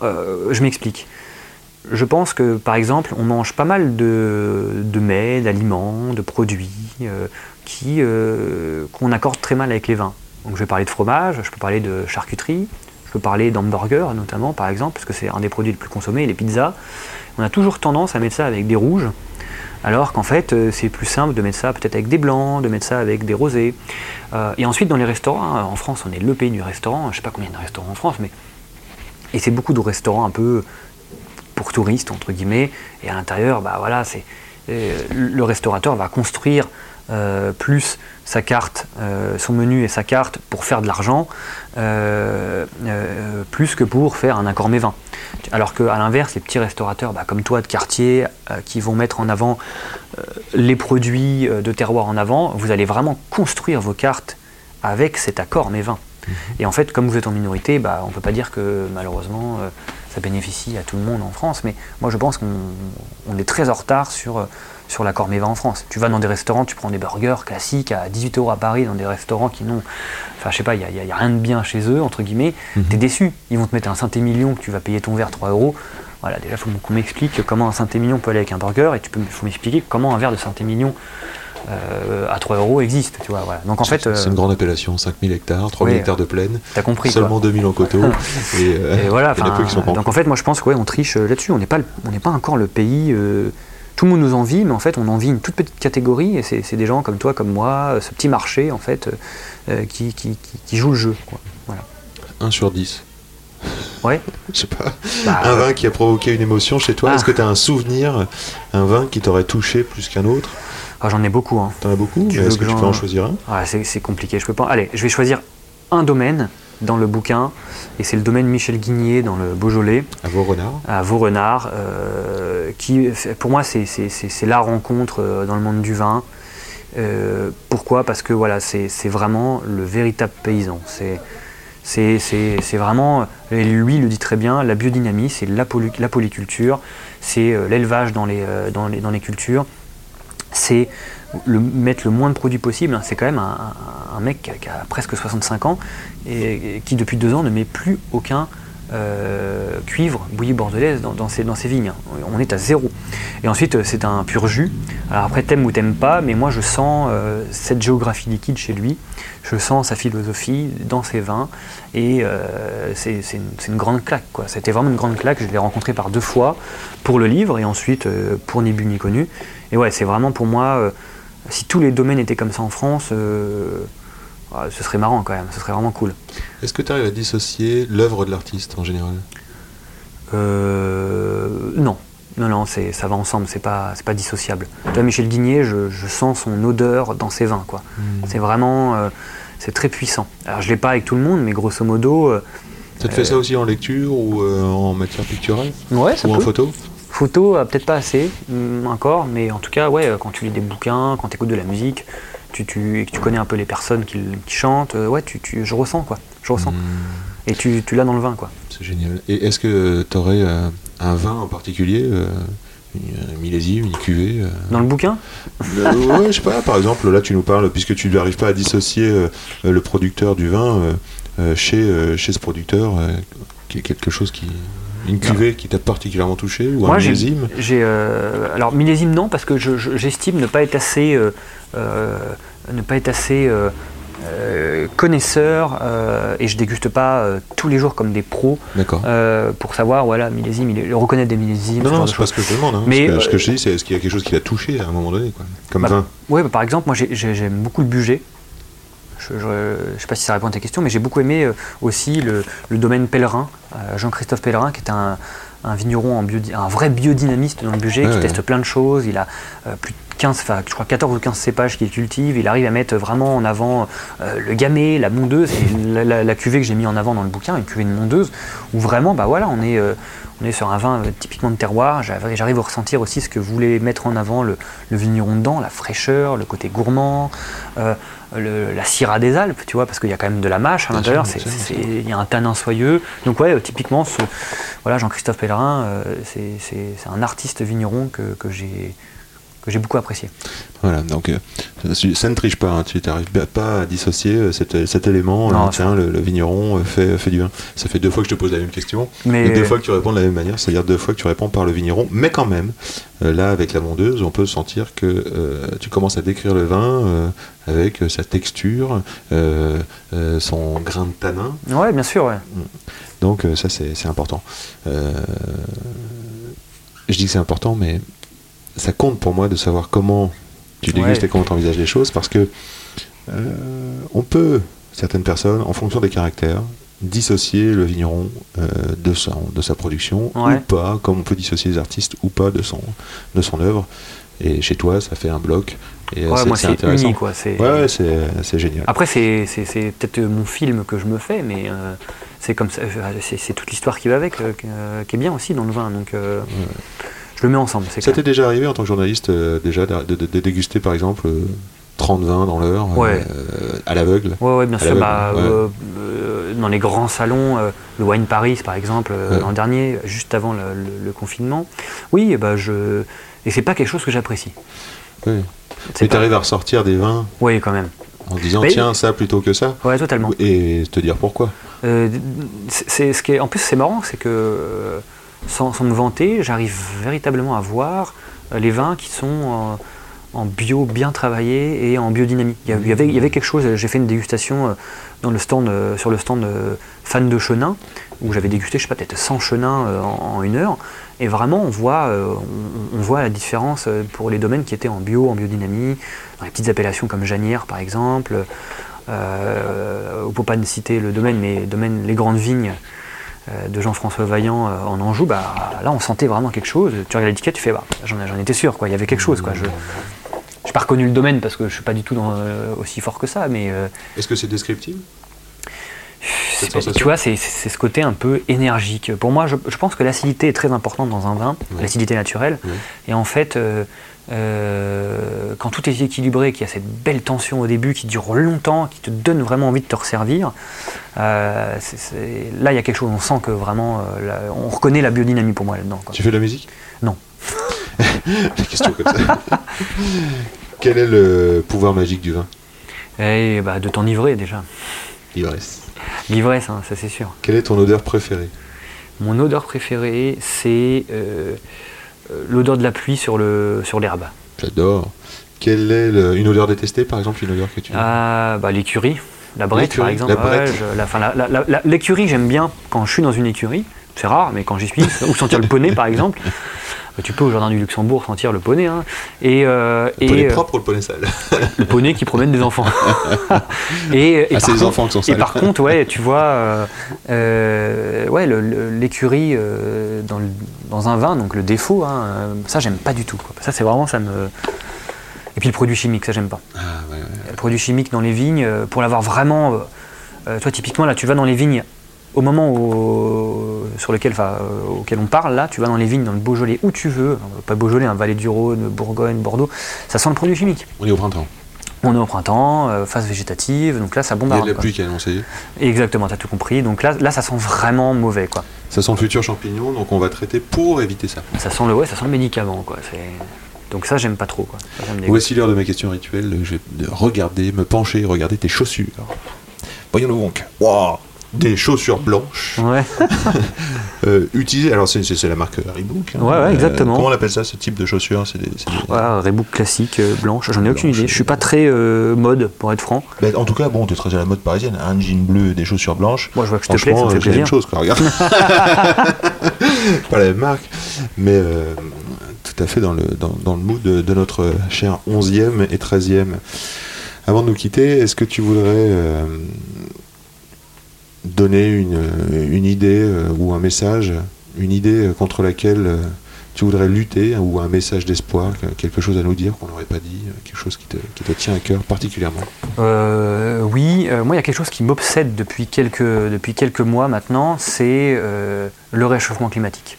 Je m'explique. Je pense que, par exemple, on mange pas mal de, mets, d'aliments, de produits qu'on accorde très mal avec les vins. Donc je vais parler de fromage, je peux parler de charcuterie, je peux parler d'hamburger notamment, par exemple, parce que c'est un des produits les plus consommés, les pizzas. On a toujours tendance à mettre ça avec des rouges, alors qu'en fait, euh, c'est plus simple de mettre ça peut-être avec des blancs, de mettre ça avec des rosés. Euh, et ensuite, dans les restaurants, hein, en France, on est le pays du restaurant, je sais pas combien de restaurants en France, mais. Et c'est beaucoup de restaurants un peu pour touristes, entre guillemets, et à l'intérieur, bah voilà, c'est. euh, le restaurateur va construire euh, plus sa carte, euh, son menu et sa carte pour faire de l'argent, euh, plus que pour faire un accord mévin. Alors qu'à l'inverse, les petits restaurateurs, bah, comme toi de quartier, qui vont mettre en avant les produits de terroir en avant, vous allez vraiment construire vos cartes avec cet accord mévin. Et en fait, comme vous êtes en minorité, bah, on ne peut pas dire que malheureusement ça bénéficie à tout le monde en France, mais moi je pense qu'on on est très en retard sur, sur l'accord Mévin en France. Tu vas dans des restaurants, tu prends des burgers classiques à 18 euros à Paris, dans des restaurants qui n'ont. Enfin, je sais pas, il n'y a, il y a rien de bien chez eux, entre guillemets. T'es déçu. Ils vont te mettre un Saint-Émilion que tu vas payer ton verre 3 euros. Voilà, déjà, il faut qu'on m'explique comment un Saint-Émilion peut aller avec un burger, et tu peux, faut m'expliquer comment un verre de Saint-Émilion euh, à 3 euros existe. Tu vois, voilà. Donc en fait, c'est une euh, grande appellation, 5000 hectares, 3000 oui, hectares de plaine, t'as compris. quoi. seulement 2000 en coteaux. et, euh, Et voilà, peu qui sont en donc en fait, moi je pense qu'on on triche euh, là-dessus. On n'est pas, on n'est pas encore le pays. Tout le monde nous envie, mais en fait, on envie une toute petite catégorie. Et c'est des gens comme toi, comme moi, euh, ce petit marché en fait, euh, euh, qui, qui, qui, qui joue le jeu. Quoi. 1 sur 10. Ouais. Je sais pas. Bah, Un vin qui a provoqué une émotion chez toi. Ah. Est-ce que tu as un souvenir, un vin qui t'aurait touché plus qu'un autre? Ah, J'en ai beaucoup. Hein. T'en as beaucoup? Est-ce que que tu peux en choisir un? Ah, c'est compliqué. Je peux pas. Allez, je vais choisir un domaine dans le bouquin, et c'est le domaine Michel Guigné dans le Beaujolais. À vos renards à Vaux-Renard, euh, qui, pour moi, c'est- la rencontre euh, dans le monde du vin. Euh, pourquoi? Parce que voilà, c'est vraiment le véritable paysan. C'est c'est- c'est- c'est vraiment, et lui le dit très bien, la biodynamie, c'est la, la polyculture, c'est euh, l'élevage dans les, dans, les, dans les cultures, c'est mettre le moins de produits possible. C'est quand même un, mec qui a, presque 65 ans et, qui depuis deux ans ne met plus aucun euh, cuivre bouillie bordelaise dans, ses, vignes. On est à zéro. Et ensuite, euh, c'est un pur jus. Alors après, t'aimes ou t'aimes pas, mais moi je sens euh, cette géographie liquide chez lui. Je sens sa philosophie dans ses vins. Et c'est une, une grande claque. quoi. C'était vraiment une grande claque. Je l'ai rencontré par deux fois pour le livre et ensuite pour Ni bu ni connu. Et ouais, c'est vraiment pour moi, si tous les domaines étaient comme ça en France, euh, ouais, ce serait marrant quand même. Ce serait vraiment cool. Est-ce que tu arrives à dissocier l'œuvre de l'artiste en général? Euh, non. Non, non, ça va ensemble, c'est pas, c'est pas dissociable. Tu vois, Michel Guigné, je, je sens son odeur dans ses vins, quoi. C'est vraiment, euh, c'est très puissant. Alors, je l'ai pas avec tout le monde, mais grosso modo, euh, Ça te fait ça aussi en lecture ou en matière picturale? Ouais, ça Ou en photo? Photo, euh, peut-être pas assez hum, encore, mais en tout cas, ouais, euh, quand tu lis des bouquins, quand tu écoutes de la musique, tu, tu, et que tu connais un peu les personnes qui, qui chantent, euh, ouais, tu, tu, je ressens, quoi. Je ressens. Et tu, tu l'as dans le vin, quoi. C'est génial. Et est-ce que tu aurais un vin en particulier euh, une, un millésime, une cuvée euh, Dans le bouquin? Euh, ouais, je sais pas, par exemple, là tu nous parles, puisque tu n'arrives pas à dissocier euh, le producteur du vin chez, chez ce producteur, qui est quelque chose qui. Une cuvée qui t'a particulièrement touché ou un Moi, millésime J'ai, euh, alors millésime non parce que je- je- j'estime ne pas être assez, euh, euh, ne pas être assez euh, connaisseur euh, et je déguste pas euh, tous les jours comme des pros pour savoir voilà millésime, il reconnaître des millésimes. non, ce non, c'est pas ce que je demande. hein. Mais, ce, que, ce que je dis, c'est est-ce qu'il y a quelque chose qui t'a touché à un moment donné, quoi. comme Bah, vin Ouais, bah, par exemple, moi j'ai- j'ai- j'aime beaucoup le budget. Je, je sais pas si ça répond à ta question, mais j'ai beaucoup aimé euh, aussi le, le domaine Pèlerin, euh, Jean-Christophe Pèlerin, qui est un, un vigneron, en biodi- un vrai biodynamiste dans le budget, Ouais, qui ouais. teste plein de choses. Il a euh, plus de 15, enfin, je crois 14 ou 15 cépages qu'il cultive. Il arrive à mettre vraiment en avant euh, le gamay, la mondeuse, et la, la- la cuvée que j'ai mis en avant dans le bouquin, une cuvée de mondeuse, où vraiment, bah voilà, on est, euh, on est sur un vin euh, typiquement de terroir. J'arrive à ressentir aussi ce que voulait mettre en avant le, le vigneron dedans, la fraîcheur, le côté gourmand, euh, le- la syrah des Alpes, tu vois, parce qu'il y a quand même de la mâche à l'intérieur, il y a un tanin soyeux. Donc ouais, euh, typiquement, ce, voilà, Jean-Christophe Pellerin, euh, c'est- un artiste vigneron que, que j'ai que j'ai beaucoup apprécié. Voilà, donc euh, ça- ne triche pas, hein, tu n'arrives pas à dissocier euh, cet, cet élément. Non, euh, tiens, le, le vigneron euh, fait, fait du vin. Ça fait deux fois que je te pose la même question. Mais Et deux fois que tu réponds de la même manière, c'est-à-dire deux fois que tu réponds par le vigneron, mais quand même, euh, là avec la mondeuse, on peut sentir que euh, tu commences à décrire le vin euh, avec euh, sa texture, euh, euh, son grain de tanin, ouais, bien sûr, ouais. donc euh, ça c'est important. Euh, je dis que c'est important, mais ça compte pour moi de savoir comment tu dégustes Ouais. et comment tu envisages les choses, parce que euh, on peut, certaines personnes, en fonction des caractères, dissocier le vigneron euh, de, son, de sa production Ouais. ou pas, comme on peut dissocier les artistes ou pas de son, de son œuvre. Et chez toi, ça fait un bloc. Et Ouais, c'est- intéressant. uni, quoi. Ouais, c'est génial. Après, c'est peut-être mon film que je me fais, mais euh, c'est comme ça. C'est toute l'histoire qui va avec, qui, est bien aussi dans le vin. Donc, je le mets ensemble. Ça t'est déjà arrivé en tant que journaliste euh, déjà de, de- de déguster par exemple euh, 30 vins dans l'heure euh, Ouais. euh, à l'aveugle? Ouais, bien sûr. Bah, ouais. euh, dans les grands salons, le Wine Paris, par exemple, l'an dernier, juste avant le, le- le confinement. Oui, bah, je. Et c'est pas quelque chose que j'apprécie. Oui. Mais pas- t'arrives à ressortir des vins Oui, quand même. en disant Mais- tiens ça plutôt que ça Ouais, totalement. et te dire pourquoi. C'est ce qui est, en plus, c'est marrant, c'est que sans, me vanter, j'arrive véritablement à voir euh, les vins qui sont en, en bio bien travaillés et en biodynamie. Il y, avait, quelque chose. J'ai fait une dégustation euh, dans le stand, euh, sur le stand euh, fan de Chenin où j'avais dégusté, je sais pas, peut-être 100 chenins euh, en, une heure. Et vraiment, on voit, euh, voit la différence euh, pour les domaines qui étaient en bio, en biodynamie, dans les petites appellations comme Janière par exemple. Euh, on peut pas citer le domaine, mais domaine Les Grandes Vignes euh, de Jean-François Vaillant euh, en Anjou, bah, là on sentait vraiment quelque chose. Tu regardes l'étiquette, tu fais, bah, j'en étais sûr, quoi. il y avait quelque chose. Quoi. Je n'ai pas reconnu le domaine parce que je suis pas du tout dans, euh, aussi fort que ça, mais euh, Est-ce que c'est descriptif? Cette c'est- sensation? tu vois, c'est c'est ce côté un peu énergique. Pour moi, je, je pense que l'acidité est très importante dans un vin, l'acidité naturelle. Et en fait, euh, euh, quand tout est équilibré, qu'il y a cette belle tension au début qui dure longtemps, qui te donne vraiment envie de te resservir, euh, c'est- c'est- là, il y a quelque chose. On sent que vraiment, euh, là, on reconnaît la biodynamie pour moi là-dedans. quoi. Tu fais de la musique? Non. Des questions comme ça. Quel est le pouvoir magique du vin? Et bah, de t'enivrer déjà. L'ivresse. L'ivresse, hein, ça c'est sûr. Quelle est ton odeur préférée? Mon odeur préférée, c'est euh, l'odeur de la pluie sur le sur l'herbe. J'adore. Quelle est le- une odeur détestée par exemple Une odeur que tu Ah, bah, l'écurie, la brette par exemple. la. Ouais, je- la- la- l'écurie, j'aime bien quand je suis dans une écurie. C'est rare, mais quand j'y suis, ou sentir le poney par exemple. Bah, tu peux au jardin du Luxembourg sentir le poney. hein. Et, euh, Le et, poney euh, propre ou le poney sale le poney qui promène des enfants. et, et Ah, c'est les contre- enfants qui sont Et sales. par contre, ouais, tu vois, euh, euh, ouais, l'écurie dans, dans un vin, donc le défaut, hein, ça j'aime pas du tout. quoi. Ça c'est vraiment ça me. Et puis le produit chimique, ça j'aime pas. Ah, ouais, ouais. Le produit chimique dans les vignes, pour l'avoir vraiment. euh, toi typiquement là, tu vas dans les vignes. Au moment où- sur lequel, enfin, euh, auquel on parle, là, tu vas dans les vignes, dans le Beaujolais, où tu veux, euh, pas Beaujolais, un Vallée du Rhône, Bourgogne, Bordeaux, ça sent le produit chimique. On est au printemps. On est au printemps, euh, phase végétative, donc là ça Il y a bombarde. de la pluie qui est annoncée. Exactement, t'as tout compris. Donc là, là, ça sent vraiment mauvais, quoi. Ça sent le futur champignon, donc on va traiter pour éviter ça. Ça sent le, ouais, ça sent le médicament, quoi. Donc ça, j'aime pas trop, quoi. Voici l'heure de ma question rituelle. Je vais de regarder, me pencher regarder tes chaussures. Voyons donc. Waouh Des chaussures blanches Ouais. euh, utilisées. Alors, c'est, la marque Reebok. hein. Ouais, ouais, exactement. comment on appelle ça, ce type de chaussures? C'est des, Voilà, Reebok classique, euh, blanche. J'en ai aucune idée. Je suis pas très euh, mode, pour être franc. Bah, En tout cas, bon, t'es très à la mode parisienne. Un jean bleu et des chaussures blanches. Moi, je vois que je te plais, ça me fait euh, la même chose, quoi. Regarde. Pas la même marque, mais euh, tout à fait dans le, dans, dans le mood de, de notre cher 11e et 13e. Avant de nous quitter, est-ce que tu voudrais euh, donner une, une idée euh, ou un message, une idée euh, contre laquelle euh, tu voudrais lutter, ou un message d'espoir, que- quelque chose à nous dire qu'on n'aurait pas dit, euh, quelque chose qui te, tient à cœur particulièrement Euh, oui, euh, moi, il y a quelque chose qui m'obsède depuis quelques, mois maintenant, c'est euh, le réchauffement climatique.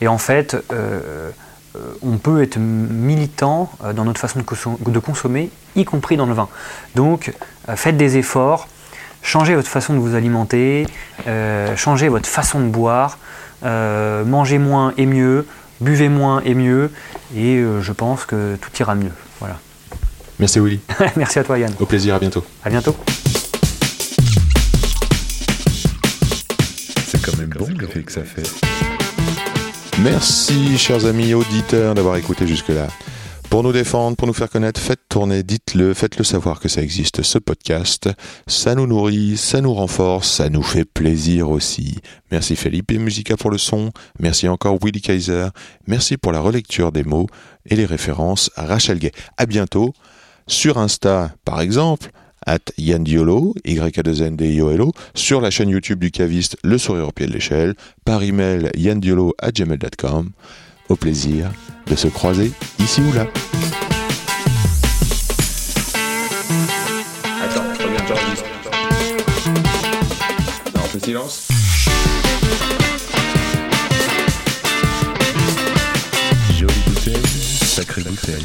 Et en fait, euh, euh, on peut être militant euh, dans notre façon de, consom- de consommer, y compris dans le vin. Donc, euh, faites des efforts, changez votre façon de vous alimenter, euh, changez votre façon de boire, euh, mangez moins et mieux, buvez moins et mieux, et euh, je pense que tout ira mieux. Voilà. Merci Willy, Merci à toi Yann. au plaisir, à bientôt. À bientôt. C'est quand même bon l'effet que ça fait. Merci, chers amis auditeurs, d'avoir écouté jusque-là. Pour nous défendre, pour nous faire connaître, faites tourner, dites-le, faites-le savoir que ça existe, ce podcast. Ça nous nourrit, ça nous renforce, ça nous fait plaisir aussi. Merci Felipe Musica pour le son. Merci encore Willy Kaiser. Merci pour la relecture des mots et les références à Rachel Gay. À bientôt. Sur Insta, par exemple, at Yandiolo, y a 2 n d i o l o sur la chaîne YouTube du caviste Le Sourire au pied de l'échelle, par email yandiolo gmail.com au plaisir de se croiser ici ou là. Attends, regarde, j'enregistre. Non, on fait silence. Jolie bouteille, sacrée bouteille.